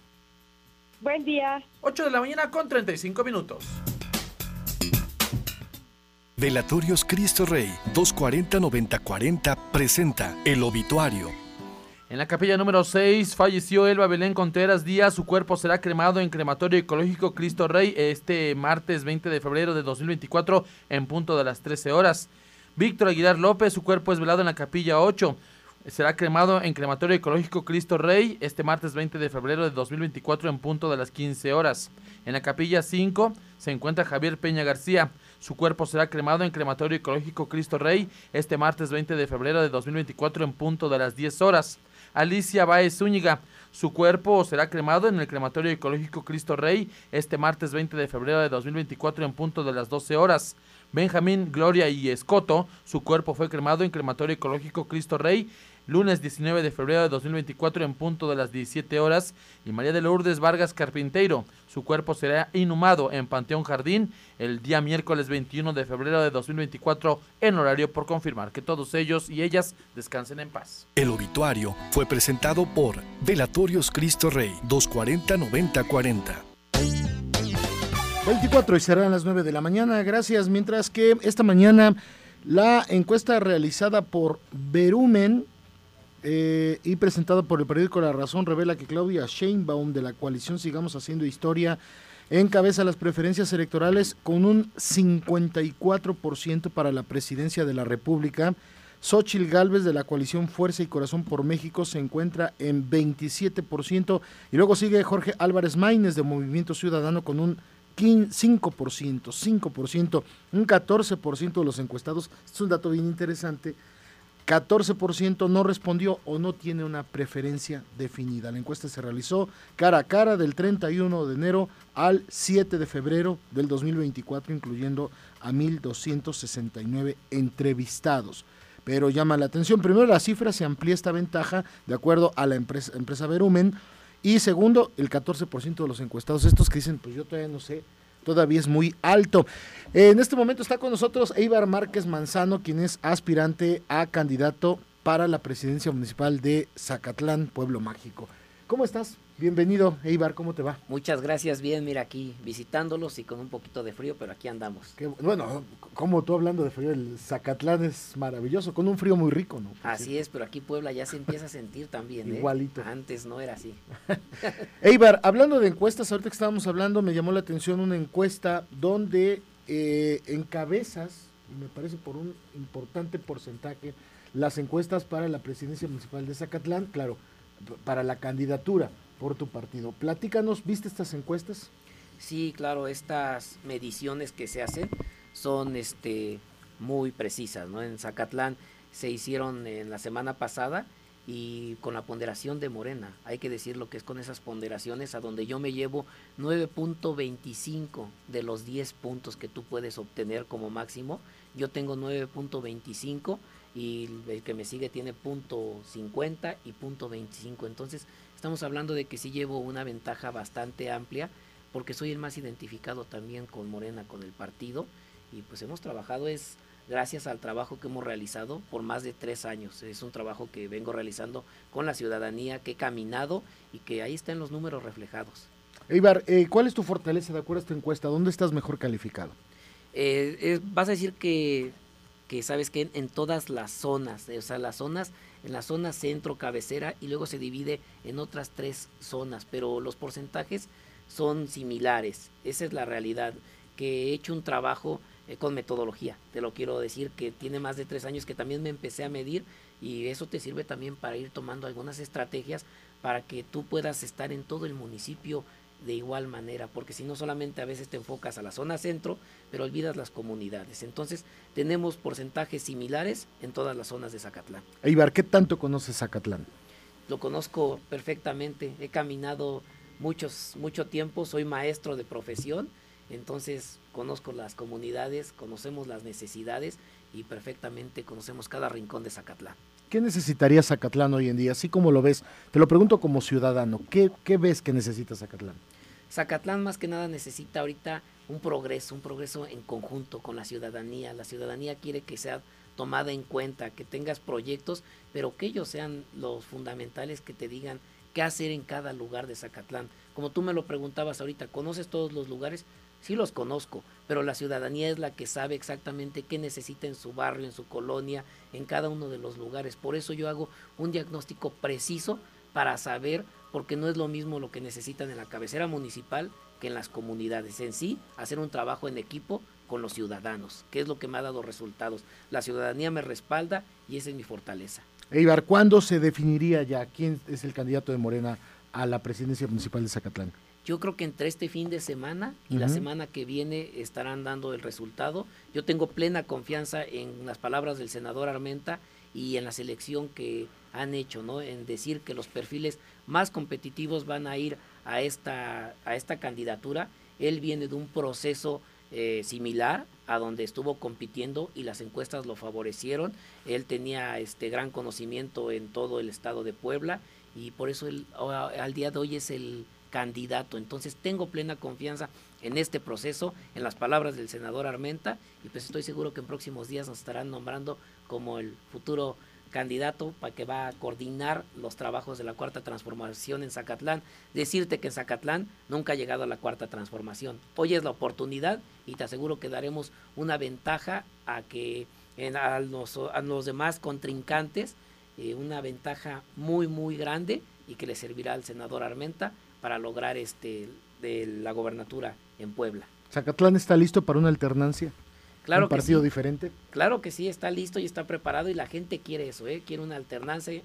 Buen día. 8 de la mañana con 35 minutos. Velatorios Cristo Rey 240-9040 presenta el obituario. En la capilla número 6 falleció Elba Belén Contreras Díaz. Su cuerpo será cremado en crematorio ecológico Cristo Rey este martes 20 de febrero de 2024 en punto de las 13 horas. Víctor Aguilar López, su cuerpo es velado en la capilla 8. Será cremado en crematorio ecológico Cristo Rey este martes 20 de febrero de 2024 en punto de las 15 horas. En la capilla 5 se encuentra Javier Peña García. Su cuerpo será cremado en crematorio ecológico Cristo Rey este martes 20 de febrero de 2024 en punto de las 10 horas. Alicia Baez Zúñiga. Su cuerpo será cremado en el crematorio ecológico Cristo Rey este martes 20 de febrero de 2024 en punto de las 12 horas. Benjamín, Gloria y Escoto. Su cuerpo fue cremado en crematorio ecológico Cristo Rey lunes 19 de febrero de 2024 en punto de las 17 horas. Y María de Lourdes Vargas Carpinteiro. Su cuerpo será inhumado en Panteón Jardín el día miércoles 21 de febrero de 2024 en horario por confirmar. Que todos ellos y ellas descansen en paz. El obituario fue presentado por Velatorios Cristo Rey 240-9040. 24 y serán las 9 de la mañana. Gracias. Mientras que esta mañana la encuesta realizada por Verumen eh, y presentada por el periódico La Razón revela que Claudia Sheinbaum de la coalición Sigamos Haciendo Historia encabeza las preferencias electorales con un 54% para la presidencia de la República. Xochil Gálvez de la coalición Fuerza y Corazón por México se encuentra en 27% y luego sigue Jorge Álvarez Maínez de Movimiento Ciudadano con un 5%, 5%, un 14% de los encuestados, es un dato bien interesante, 14% no respondió o no tiene una preferencia definida. La encuesta se realizó cara a cara del 31 de enero al 7 de febrero del 2024, incluyendo a 1.269 entrevistados. Pero llama la atención, primero la cifra se amplía esta ventaja de acuerdo a la empresa, empresa Verumen, y segundo, el 14% de los encuestados, estos que dicen, pues yo todavía no sé, todavía es muy alto. En este momento está con nosotros Eibar Márquez Manzano, quien es aspirante a candidato para la presidencia municipal de Zacatlán, Pueblo Mágico. ¿Cómo estás? Bienvenido, Eibar, ¿cómo te va? Muchas gracias, bien, mira aquí visitándolos y con un poquito de frío, pero aquí andamos. bueno, como tú hablando de frío, el Zacatlán es maravilloso, con un frío muy rico, ¿no? así es, pero aquí Puebla ya se empieza a sentir también. ¿eh? Igualito. Antes no era así. Eibar, hablando de encuestas, ahorita que estábamos hablando, me llamó la atención una encuesta donde eh, encabezas, me parece por un importante porcentaje, las encuestas para la presidencia municipal de Zacatlán, claro, para la candidatura por tu partido. Platícanos, ¿viste estas encuestas? Sí, claro, estas mediciones que se hacen son este muy precisas, ¿no? En Zacatlán se hicieron en la semana pasada y con la ponderación de Morena. Hay que decir lo que es con esas ponderaciones a donde yo me llevo 9.25 de los 10 puntos que tú puedes obtener como máximo. Yo tengo 9.25 y el que me sigue tiene punto .50 y punto .25. Entonces, estamos hablando de que sí llevo una ventaja bastante amplia porque soy el más identificado también con Morena, con el partido, y pues hemos trabajado es gracias al trabajo que hemos realizado por más de tres años. Es un trabajo que vengo realizando con la ciudadanía, que he caminado y que ahí están los números reflejados. Eibar, eh, ¿cuál es tu fortaleza de acuerdo a esta encuesta? ¿Dónde estás mejor calificado? Eh, eh, vas a decir que, que sabes que en, todas las zonas, o sea, las zonas, en la zona centro, cabecera, y luego se divide en otras tres zonas, pero los porcentajes son similares. Esa es la realidad, que he hecho un trabajo eh, con metodología. Te lo quiero decir que tiene más de tres años que también me empecé a medir y eso te sirve también para ir tomando algunas estrategias para que tú puedas estar en todo el municipio de igual manera, porque si no solamente a veces te enfocas a la zona centro, pero olvidas las comunidades. Entonces tenemos porcentajes similares en todas las zonas de Zacatlán. Eibar, ¿qué tanto conoces Zacatlán? Lo conozco perfectamente, he caminado muchos, mucho tiempo, soy maestro de profesión, entonces conozco las comunidades, conocemos las necesidades y perfectamente conocemos cada rincón de Zacatlán. ¿Qué necesitaría Zacatlán hoy en día? Así como lo ves, te lo pregunto como ciudadano, ¿qué, ves que necesita Zacatlán? Zacatlán más que nada necesita ahorita un progreso, un progreso en conjunto con la ciudadanía. La ciudadanía quiere que sea tomada en cuenta, que tengas proyectos, pero que ellos sean los fundamentales que te digan qué hacer en cada lugar de Zacatlán. Como tú me lo preguntabas ahorita, ¿conoces todos los lugares? Sí los conozco, pero la ciudadanía es la que sabe exactamente qué necesita en su barrio, en su colonia, en cada uno de los lugares. Por eso yo hago un diagnóstico preciso para saber, porque no es lo mismo lo que necesitan en la cabecera municipal que en las comunidades. En sí, hacer un trabajo en equipo con los ciudadanos, que es lo que me ha dado resultados. La ciudadanía me respalda y esa es mi fortaleza. Eibar, ¿cuándo se definiría ya quién es el candidato de Morena a la presidencia municipal de Zacatlán? Yo creo que entre este fin de semana y uh -huh. la semana que viene estarán dando el resultado. Yo tengo plena confianza en las palabras del senador Armenta y en la selección que han hecho, ¿no? En decir que los perfiles más competitivos van a ir a esta, a esta candidatura. Él viene de un proceso eh, similar a donde estuvo compitiendo y las encuestas lo favorecieron. Él tenía este gran conocimiento en todo el estado de Puebla y por eso él, al día de hoy es el candidato. Entonces tengo plena confianza en este proceso, en las palabras del senador Armenta, y pues estoy seguro que en próximos días nos estarán nombrando como el futuro candidato para que va a coordinar los trabajos de la cuarta transformación en Zacatlán. Decirte que en Zacatlán nunca ha llegado a la cuarta transformación. Hoy es la oportunidad y te aseguro que daremos una ventaja a que en, a, los, a los demás contrincantes, eh, una ventaja muy muy grande y que le servirá al senador Armenta para lograr este de la gobernatura en Puebla. ¿Zacatlán está listo para una alternancia? Claro ¿Un partido sí. diferente? Claro que sí, está listo y está preparado y la gente quiere eso, ¿eh? quiere una alternancia,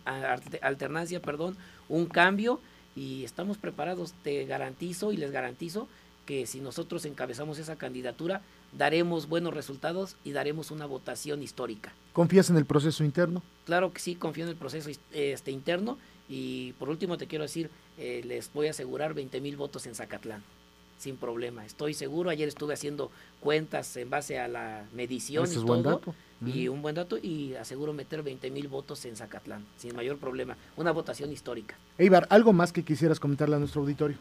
alternancia, perdón, un cambio y estamos preparados, te garantizo y les garantizo que si nosotros encabezamos esa candidatura daremos buenos resultados y daremos una votación histórica. ¿Confías en el proceso interno? Claro que sí, confío en el proceso este interno y por último te quiero decir, eh, les voy a asegurar 20 mil votos en Zacatlán sin problema. Estoy seguro, ayer estuve haciendo cuentas en base a la medición y todo. buen dato. Y un buen dato y aseguro meter 20 mil votos en Zacatlán, sin mayor problema. Una votación histórica. Eibar, ¿algo más que quisieras comentarle a nuestro auditorio?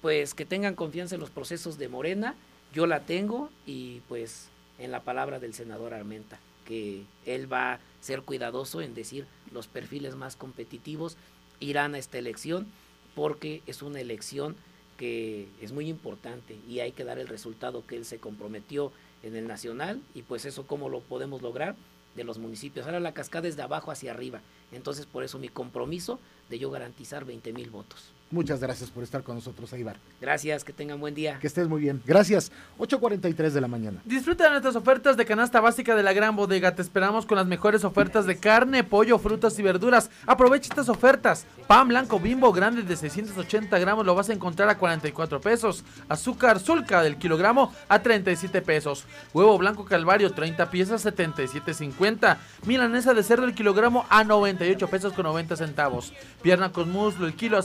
Pues que tengan confianza en los procesos de Morena, yo la tengo y pues en la palabra del senador Armenta, que él va a ser cuidadoso en decir los perfiles más competitivos irán a esta elección porque es una elección que es muy importante y hay que dar el resultado que él se comprometió en el nacional y pues eso cómo lo podemos lograr de los municipios. Ahora la cascada es de abajo hacia arriba, entonces por eso mi compromiso de yo garantizar 20 mil votos. Muchas gracias por estar con nosotros, Eibar. Gracias, que tengan buen día. Que estés muy bien. Gracias. 8.43 de la mañana. Disfruta de nuestras ofertas de canasta básica de la gran bodega. Te esperamos con las mejores ofertas de carne, pollo, frutas y verduras. Aprovecha estas ofertas. Pan blanco bimbo grande de 680 gramos lo vas a encontrar a 44 pesos. Azúcar sulca del kilogramo a 37 pesos. Huevo blanco calvario 30 piezas 77.50. Milanesa de cerdo el kilogramo a 98 pesos con 90 centavos. pierna con muslo, el kilo a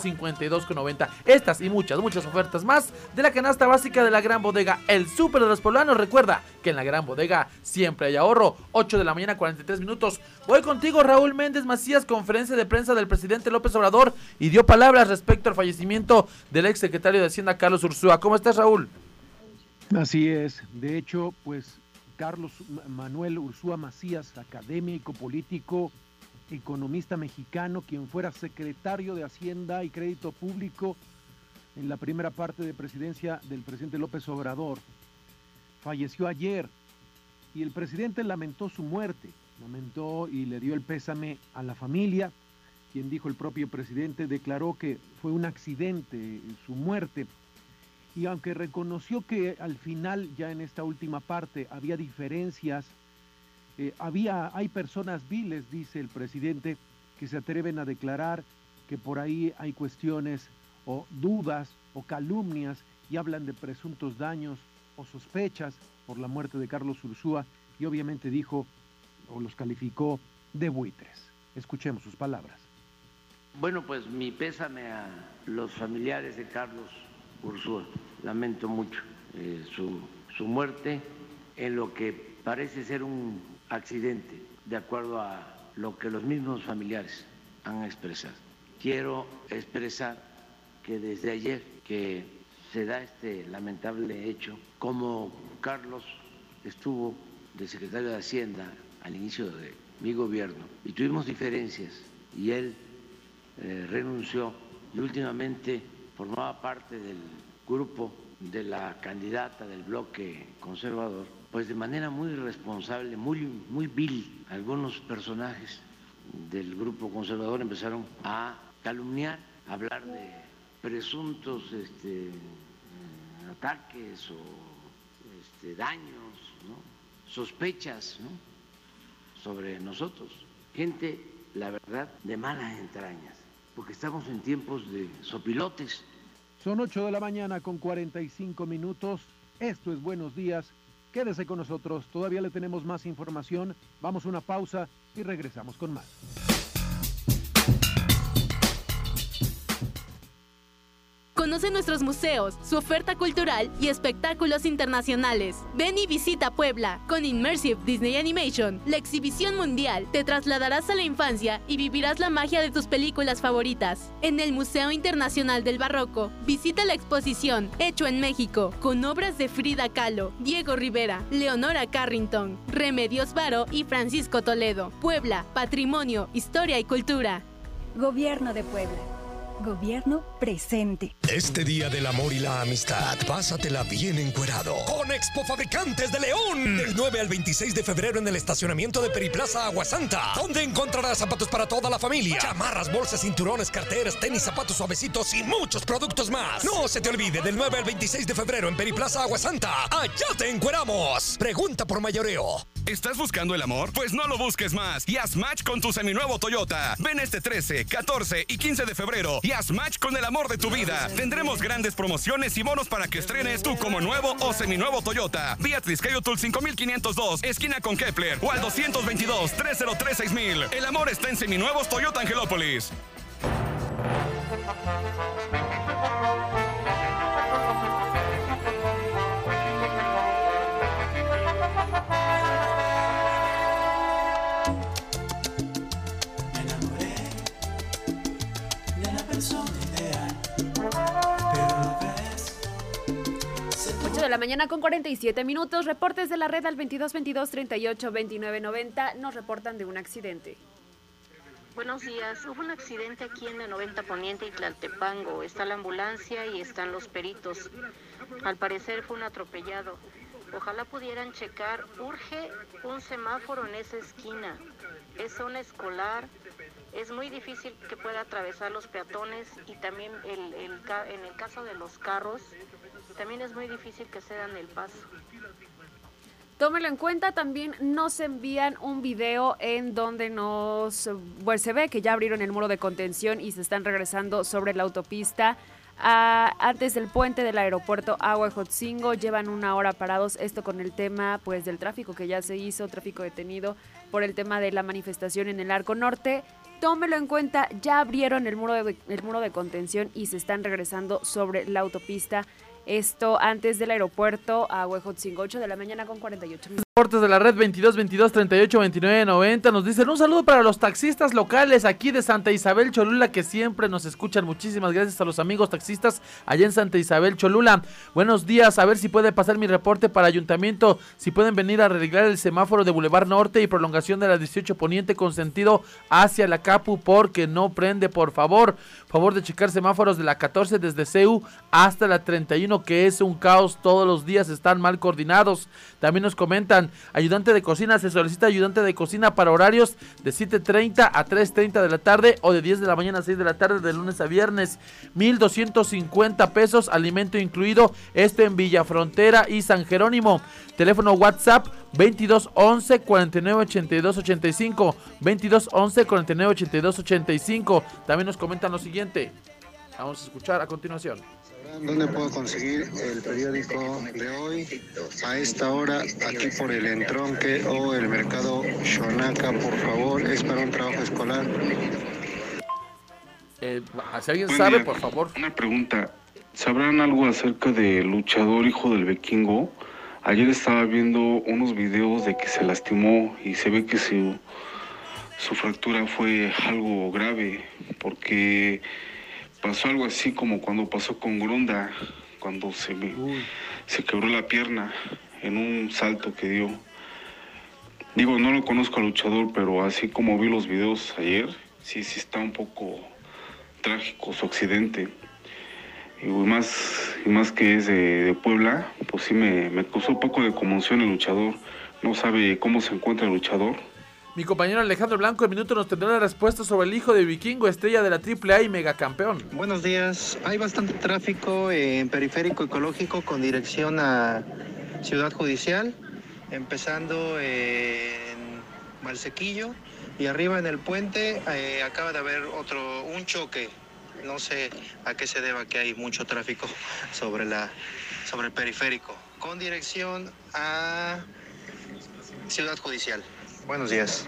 52,90. Estas y muchas, muchas ofertas más de la canasta básica de la gran bodega El Súper de los Poblanos. Recuerda que en la gran bodega siempre hay ahorro. 8 de la mañana, 43 minutos. Voy contigo, Raúl Méndez Macías, conferencia de prensa del presidente López Obrador y dio palabras respecto al fallecimiento del ex secretario de Hacienda, Carlos Ursúa. ¿Cómo estás, Raúl? Así es. De hecho, pues Carlos Manuel Ursúa Macías, académico, político, economista mexicano, quien fuera secretario de Hacienda y Crédito Público en la primera parte de presidencia del presidente López Obrador. Falleció ayer y el presidente lamentó su muerte, lamentó y le dio el pésame a la familia, quien dijo el propio presidente, declaró que fue un accidente su muerte. Y aunque reconoció que al final, ya en esta última parte, había diferencias, eh, había, hay personas viles, dice el presidente, que se atreven a declarar que por ahí hay cuestiones o dudas o calumnias y hablan de presuntos daños o sospechas por la muerte de Carlos Ursúa y obviamente dijo o los calificó de buitres. Escuchemos sus palabras. Bueno, pues mi pésame a los familiares de Carlos Ursúa. Lamento mucho eh, su, su muerte en lo que parece ser un accidente, de acuerdo a lo que los mismos familiares han expresado. Quiero expresar que desde ayer que se da este lamentable hecho, como Carlos estuvo de secretario de Hacienda al inicio de mi gobierno y tuvimos diferencias y él eh, renunció y últimamente formaba parte del grupo de la candidata del bloque conservador, pues de manera muy responsable, muy, muy vil, algunos personajes del grupo conservador empezaron a calumniar, a hablar de presuntos este, ataques o este, daños, sospechas sobre nosotros. Gente, la verdad, de malas entrañas, porque estamos en tiempos de sopilotes. Son 8 de la mañana con 45 minutos. Esto es Buenos Días. Quédese con nosotros, todavía le tenemos más información. Vamos a una pausa y regresamos con más. Conoce nuestros museos, su oferta cultural y espectáculos internacionales. Ven y visita Puebla con Immersive Disney Animation, la exhibición mundial. Te trasladarás a la infancia y vivirás la magia de tus películas favoritas. En el Museo Internacional del Barroco, visita la exposición Hecho en México con obras de Frida Kahlo, Diego Rivera, Leonora Carrington, Remedios Varo y Francisco Toledo. Puebla, Patrimonio, Historia y Cultura. Gobierno de Puebla. Gobierno presente. Este día del amor y la amistad, pásatela bien encuerado. Con Expo Fabricantes de León. Del 9 al 26 de febrero en el estacionamiento de Periplaza Aguasanta. Donde encontrarás zapatos para toda la familia. Chamarras, bolsas, cinturones, carteras, tenis, zapatos suavecitos y muchos productos más. No se te olvide, del 9 al 26 de febrero en Periplaza Aguasanta. Allá te encueramos. Pregunta por mayoreo. ¿Estás buscando el amor? Pues no lo busques más y haz match con tu seminuevo Toyota. Ven este 13, 14 y 15 de febrero y haz match con el amor de tu vida. Tendremos grandes promociones y bonos para que estrenes tú como nuevo o seminuevo Toyota. Beatriz Cayotul 5502, esquina con Kepler o al 222 303 6000. El amor está en seminuevos Toyota Angelópolis. De la mañana con 47 minutos. Reportes de la red al 22 22 38 29 90 nos reportan de un accidente. Buenos días. Hubo un accidente aquí en el 90 Poniente y Tlaltepango. Está la ambulancia y están los peritos. Al parecer fue un atropellado. Ojalá pudieran checar. Urge un semáforo en esa esquina. Es zona escolar. Es muy difícil que pueda atravesar los peatones y también en el caso de los carros, también es muy difícil que se dan el paso. Tómelo en cuenta, también nos envían un video en donde nos, pues se ve que ya abrieron el muro de contención y se están regresando sobre la autopista. a- antes del puente del aeropuerto Aguajotzingo llevan una hora parados, esto con el tema pues del tráfico que ya se hizo, tráfico detenido por el tema de la manifestación en el Arco Norte. tómelo en cuenta, ya abrieron el muro de, el muro de contención y se están regresando sobre la autopista. Esto antes del aeropuerto a Huejotzingo, 8 de la mañana con 48 minutos. Deportes de la red 22 22 38 29 90 nos dicen un saludo para los taxistas locales aquí de Santa Isabel Cholula que siempre nos escuchan. Muchísimas gracias a los amigos taxistas allá en Santa Isabel Cholula. Buenos días, a ver si puede pasar mi reporte para ayuntamiento, si pueden venir a arreglar el semáforo de Boulevard Norte y prolongación de la 18 Poniente con sentido hacia la Capu porque no prende, por favor. Favor de checar semáforos de la 14 desde CEU hasta la 31 que es un caos, todos los días están mal coordinados. También nos comentan ayudante de cocina, se solicita ayudante de cocina para horarios de 7.30 a 3.30 de la tarde o de 10 de la mañana a 6 de la tarde de lunes a viernes. 1.250 pesos, alimento incluido, esto en Villa Frontera y San Jerónimo. Teléfono WhatsApp 2211 49 82 85 2211 49 82 85. También nos comentan lo siguiente. Vamos a escuchar a continuación. ¿Dónde puedo conseguir el periódico de hoy? A esta hora, aquí por el entronque o el mercado Shonaka, por favor. Es para un trabajo escolar. Eh, si alguien Buen sabe, día. por favor. Una pregunta. ¿Sabrán algo acerca del luchador hijo del vikingo? Ayer estaba viendo unos videos de que se lastimó y se ve que su, su fractura fue algo grave porque pasó algo así como cuando pasó con Gronda, cuando se, me- se quebró la pierna en un salto que dio. Digo, no lo conozco al luchador, pero así como vi los videos ayer, sí, sí está un poco trágico su accidente. Y más, y más que es de, de Puebla, pues sí me, me causó un poco de conmoción el luchador. No sabe cómo se encuentra el luchador. Mi compañero Alejandro Blanco en minuto nos tendrá la respuesta sobre el hijo de Vikingo, estrella de la AAA y megacampeón. Buenos días. Hay bastante tráfico en periférico ecológico con dirección a Ciudad Judicial, empezando en Malsequillo y arriba en el puente eh, acaba de haber otro un choque. No sé a qué se deba que hay mucho tráfico sobre la sobre el periférico con dirección a Ciudad Judicial. Buenos días.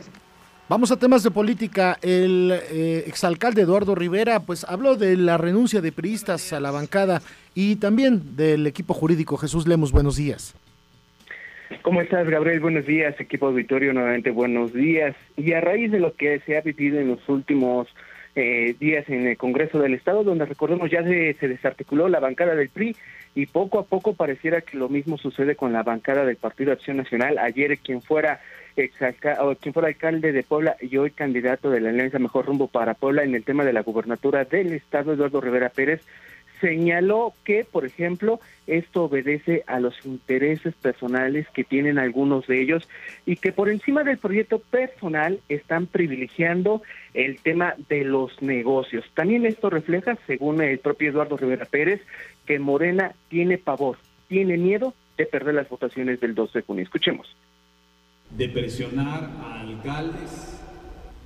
Vamos a temas de política. El eh, exalcalde Eduardo Rivera pues habló de la renuncia de priistas a la bancada y también del equipo jurídico. Jesús Lemos, buenos días. ¿Cómo estás, Gabriel? Buenos días, equipo auditorio, nuevamente buenos días. Y a raíz de lo que se ha vivido en los últimos eh, días en el Congreso del Estado, donde recordemos ya se, se desarticuló la bancada del PRI y poco a poco pareciera que lo mismo sucede con la bancada del Partido Acción Nacional. Ayer quien fuera quien fuera alcalde de Puebla y hoy candidato de la Alianza Mejor Rumbo para Puebla en el tema de la gubernatura del Estado, Eduardo Rivera Pérez, señaló que, por ejemplo, esto obedece a los intereses personales que tienen algunos de ellos y que por encima del proyecto personal están privilegiando el tema de los negocios. También esto refleja, según el propio Eduardo Rivera Pérez, que Morena tiene pavor, tiene miedo de perder las votaciones del 2 de junio. Escuchemos. De presionar a alcaldes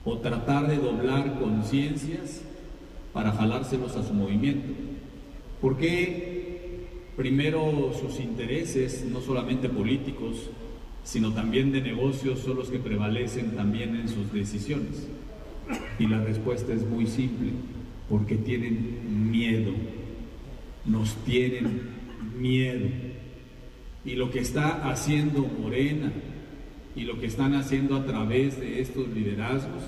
o tratar de doblar conciencias para jalárselos a su movimiento. Porque primero sus intereses, no solamente políticos, sino también de negocios, son los que prevalecen también en sus decisiones? Y la respuesta es muy simple, porque tienen miedo, nos tienen miedo. Y lo que está haciendo Morena y lo que están haciendo a través de estos liderazgos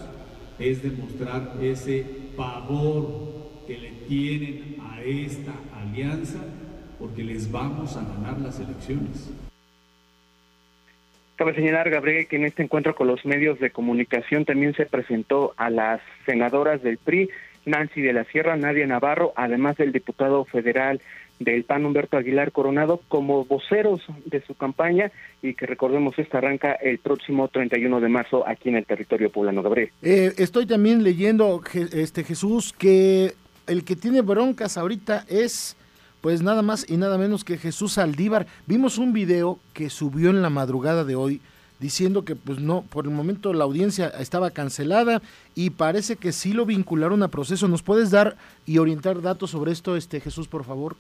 es demostrar ese pavor que le tienen a esta alianza porque les vamos a ganar las elecciones. Cabe señalar, Gabriel, que en este encuentro con los medios de comunicación también se presentó a las senadoras del PRI, Nancy de la Sierra, Nadia Navarro, además del diputado federal del PAN, Humberto Aguilar Coronado, como voceros de su campaña y que recordemos, esta arranca el próximo 31 de marzo aquí en el territorio poblano, Gabriel. Eh, estoy también leyendo, este Jesús, que el que tiene broncas ahorita es pues nada más y nada menos que Jesús Aldívar. Vimos un video que subió en la madrugada de hoy diciendo que pues no, por el momento la audiencia estaba cancelada y parece que sí lo vincularon a proceso. ¿Nos puedes dar y orientar datos sobre esto, este Jesús, por favor?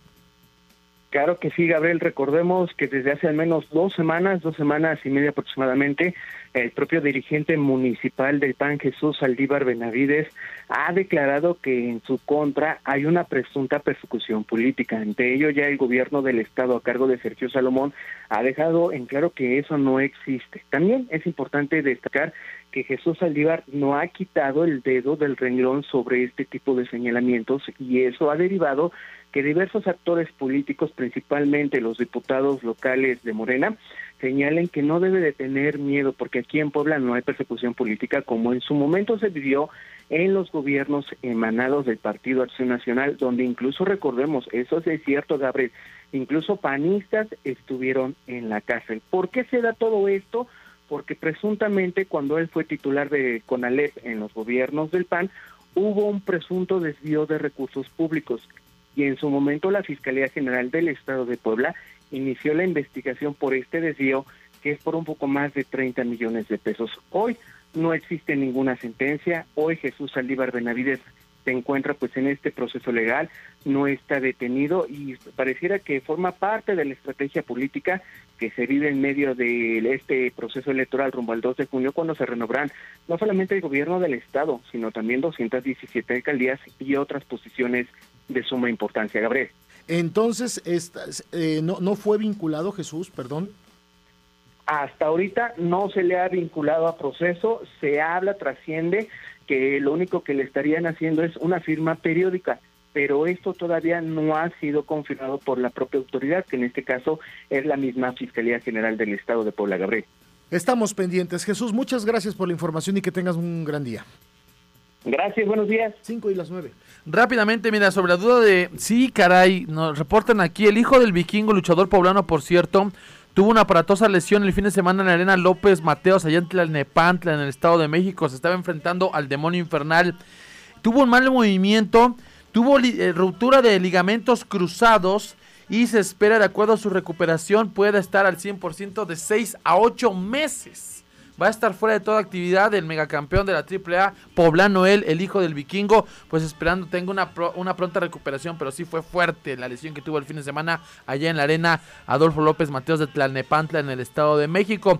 Claro que sí, Gabriel. Recordemos que desde hace al menos dos semanas, dos semanas y media aproximadamente, el propio dirigente municipal del PAN, Jesús Saldívar Benavides, ha declarado que en su contra hay una presunta persecución política. Ante ello, ya el gobierno del Estado a cargo de Sergio Salomón ha dejado en claro que eso no existe. También es importante destacar que Jesús Saldívar no ha quitado el dedo del renglón sobre este tipo de señalamientos y eso ha derivado que diversos actores políticos, principalmente los diputados locales de Morena, señalen que no debe de tener miedo porque aquí en Puebla no hay persecución política como en su momento se vivió en los gobiernos emanados del Partido Acción Nacional, donde incluso recordemos, eso es cierto, Gabriel, incluso panistas estuvieron en la cárcel. ¿Por qué se da todo esto? Porque presuntamente cuando él fue titular de CONALEP en los gobiernos del PAN, hubo un presunto desvío de recursos públicos y en su momento la Fiscalía General del Estado de Puebla inició la investigación por este desvío que es por un poco más de 30 millones de pesos. Hoy no existe ninguna sentencia, hoy Jesús Saldívar Benavides se encuentra pues en este proceso legal, no está detenido y pareciera que forma parte de la estrategia política que se vive en medio de este proceso electoral rumbo al 2 de junio cuando se renovarán no solamente el gobierno del estado, sino también 217 alcaldías y otras posiciones de suma importancia. Gabriel. Entonces, eh, no, no fue vinculado Jesús, perdón. Hasta ahorita no se le ha vinculado a proceso, se habla, trasciende que lo único que le estarían haciendo es una firma periódica, pero esto todavía no ha sido confirmado por la propia autoridad, que en este caso es la misma Fiscalía General del Estado de Puebla, Gabriel. Estamos pendientes. Jesús, muchas gracias por la información y que tengas un gran día. Gracias, buenos días. Cinco y las nueve. Rápidamente, mira, sobre la duda de, sí, caray, nos reportan aquí, el hijo del vikingo, luchador poblano, por cierto, tuvo una aparatosa lesión el fin de semana en la arena López Mateos, allá en Tlalnepantla, en el Estado de México, se estaba enfrentando al demonio infernal, tuvo un mal movimiento, tuvo eh, ruptura de ligamentos cruzados, y se espera, de acuerdo a su recuperación, pueda estar al 100% de 6 a 8 meses va a estar fuera de toda actividad el megacampeón de la AAA, Poblano él, el hijo del vikingo, pues esperando tenga una, una pronta recuperación, pero sí fue fuerte la lesión que tuvo el fin de semana allá en la arena Adolfo López Mateos de Tlalnepantla en el Estado de México.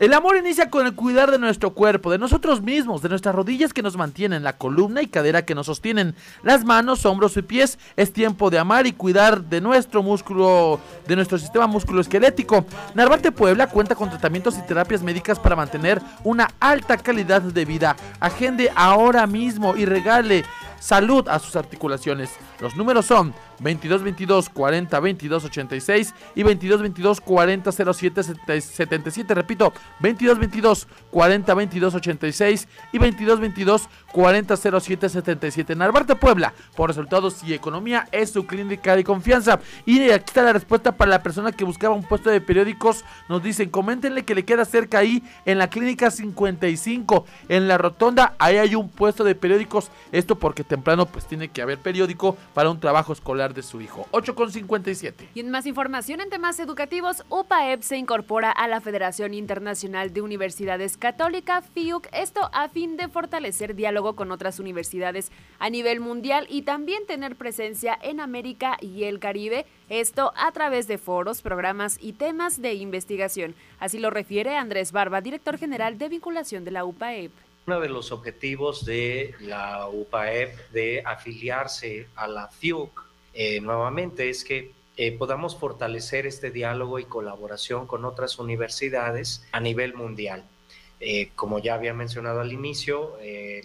El amor inicia con el cuidar de nuestro cuerpo, de nosotros mismos, de nuestras rodillas que nos mantienen, la columna y cadera que nos sostienen, las manos, hombros y pies. Es tiempo de amar y cuidar de nuestro músculo, de nuestro sistema musculoesquelético. Narvarte Puebla cuenta con tratamientos y terapias médicas para mantener una alta calidad de vida. Agende ahora mismo y regale salud a sus articulaciones. Los números son 22 22 40 22 86 y 22 22 40 07 77. Repito, 22 22 40 22 86 y 22 22 40 07 77. Narvarte Puebla, por resultados y economía, es su clínica de confianza. Y aquí está la respuesta para la persona que buscaba un puesto de periódicos. Nos dicen, coméntenle que le queda cerca ahí en la clínica 55, en la rotonda. Ahí hay un puesto de periódicos. Esto porque temprano pues tiene que haber periódico para un trabajo escolar de su hijo. 8,57. Y en más información en temas educativos, UPAEP se incorpora a la Federación Internacional de Universidades Católica, FIUC, esto a fin de fortalecer diálogo con otras universidades a nivel mundial y también tener presencia en América y el Caribe, esto a través de foros, programas y temas de investigación. Así lo refiere Andrés Barba, director general de vinculación de la UPAEP. Uno de los objetivos de la UPAEP de afiliarse a la FIUC eh, nuevamente es que eh, podamos fortalecer este diálogo y colaboración con otras universidades a nivel mundial. Eh, como ya había mencionado al inicio,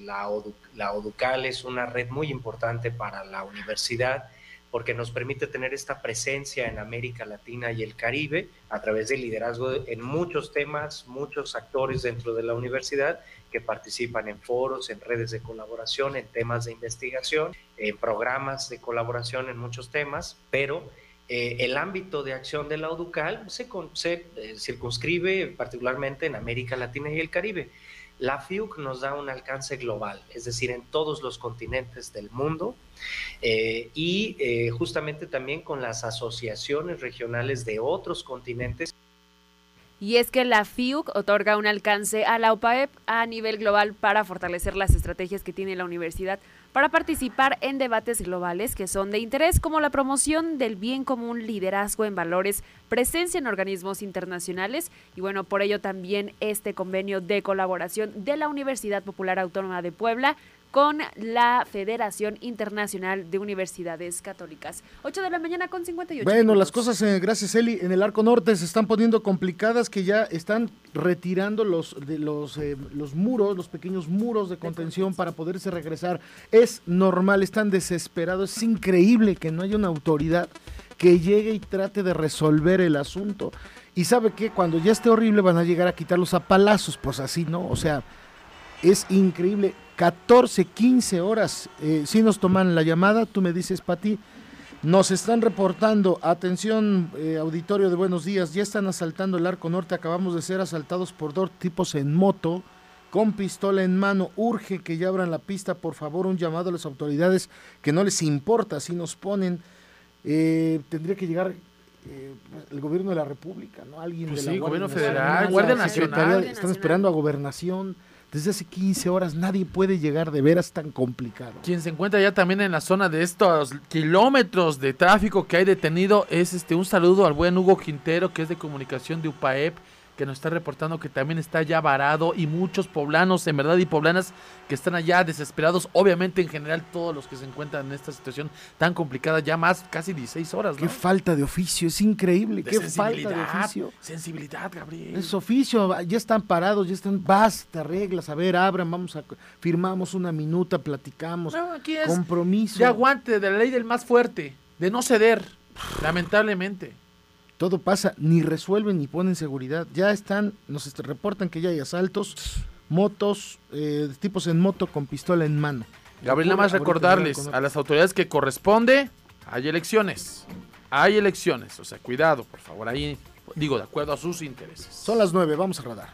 la, la ODUCAL es una red muy importante para la universidad porque nos permite tener esta presencia en América Latina y el Caribe a través del liderazgo en muchos temas, muchos actores dentro de la universidad que participan en foros, en redes de colaboración, en temas de investigación, en programas de colaboración en muchos temas, pero eh, el ámbito de acción de la ODUCAL se, eh, circunscribe particularmente en América Latina y el Caribe. La FIUC nos da un alcance global, es decir, en todos los continentes del mundo eh, y justamente también con las asociaciones regionales de otros continentes y es que la FIUC otorga un alcance a la UPAEP a nivel global para fortalecer las estrategias que tiene la universidad para participar en debates globales que son de interés como la promoción del bien común, liderazgo en valores, presencia en organismos internacionales y bueno, por ello también este convenio de colaboración de la Universidad Popular Autónoma de Puebla con la Federación Internacional de Universidades Católicas. 8 de la mañana con 58. Bueno, las cosas, eh, gracias Eli, en el arco norte se están poniendo complicadas que ya están retirando los, de los, eh, los muros, los pequeños muros de contención para poderse regresar. Es normal, están desesperados, es increíble que no haya una autoridad que llegue y trate de resolver el asunto. Y sabe que cuando ya esté horrible van a llegar a quitarlos a palazos, pues así, ¿no? O sea, es increíble. 14, 15 horas. Eh, si nos toman la llamada, tú me dices, Pati, nos están reportando, atención, eh, auditorio de buenos días, ya están asaltando el arco norte, acabamos de ser asaltados por dos tipos en moto, con pistola en mano, urge que ya abran la pista, por favor, un llamado a las autoridades que no les importa si nos ponen, eh, tendría que llegar el gobierno de la República, ¿no? Alguien Pues de sí, la gobierno federal, Guardia Nacional. Están esperando a gobernación. Desde hace 15 horas nadie puede llegar de veras tan complicado. Quien se encuentra ya también en la zona de estos kilómetros de tráfico que hay detenido es este un saludo al buen Hugo Quintero, que es de comunicación de UPAEP, que nos está reportando que también está ya varado y muchos poblanos, en verdad, y poblanas que están allá desesperados. Obviamente, en general, todos los que se encuentran en esta situación tan complicada, ya más casi 16 horas, ¿no? Qué falta de oficio, es increíble. De qué falta de oficio. Sensibilidad, Gabriel. Es oficio, ya están parados, ya están, vas, te arreglas, a ver, abran, vamos a, firmamos una minuta, platicamos, No, aquí es compromiso. Ya aguante de la ley del más fuerte, de no ceder, lamentablemente. Todo pasa, ni resuelven ni ponen seguridad. Ya están, nos reportan que ya hay asaltos, motos, eh, tipos en moto con pistola en mano. Gabriel, nada más recordarles a las autoridades que corresponde, hay elecciones. Hay elecciones, o sea, cuidado, por favor, ahí digo, de acuerdo a sus intereses. Son las nueve, vamos a radar.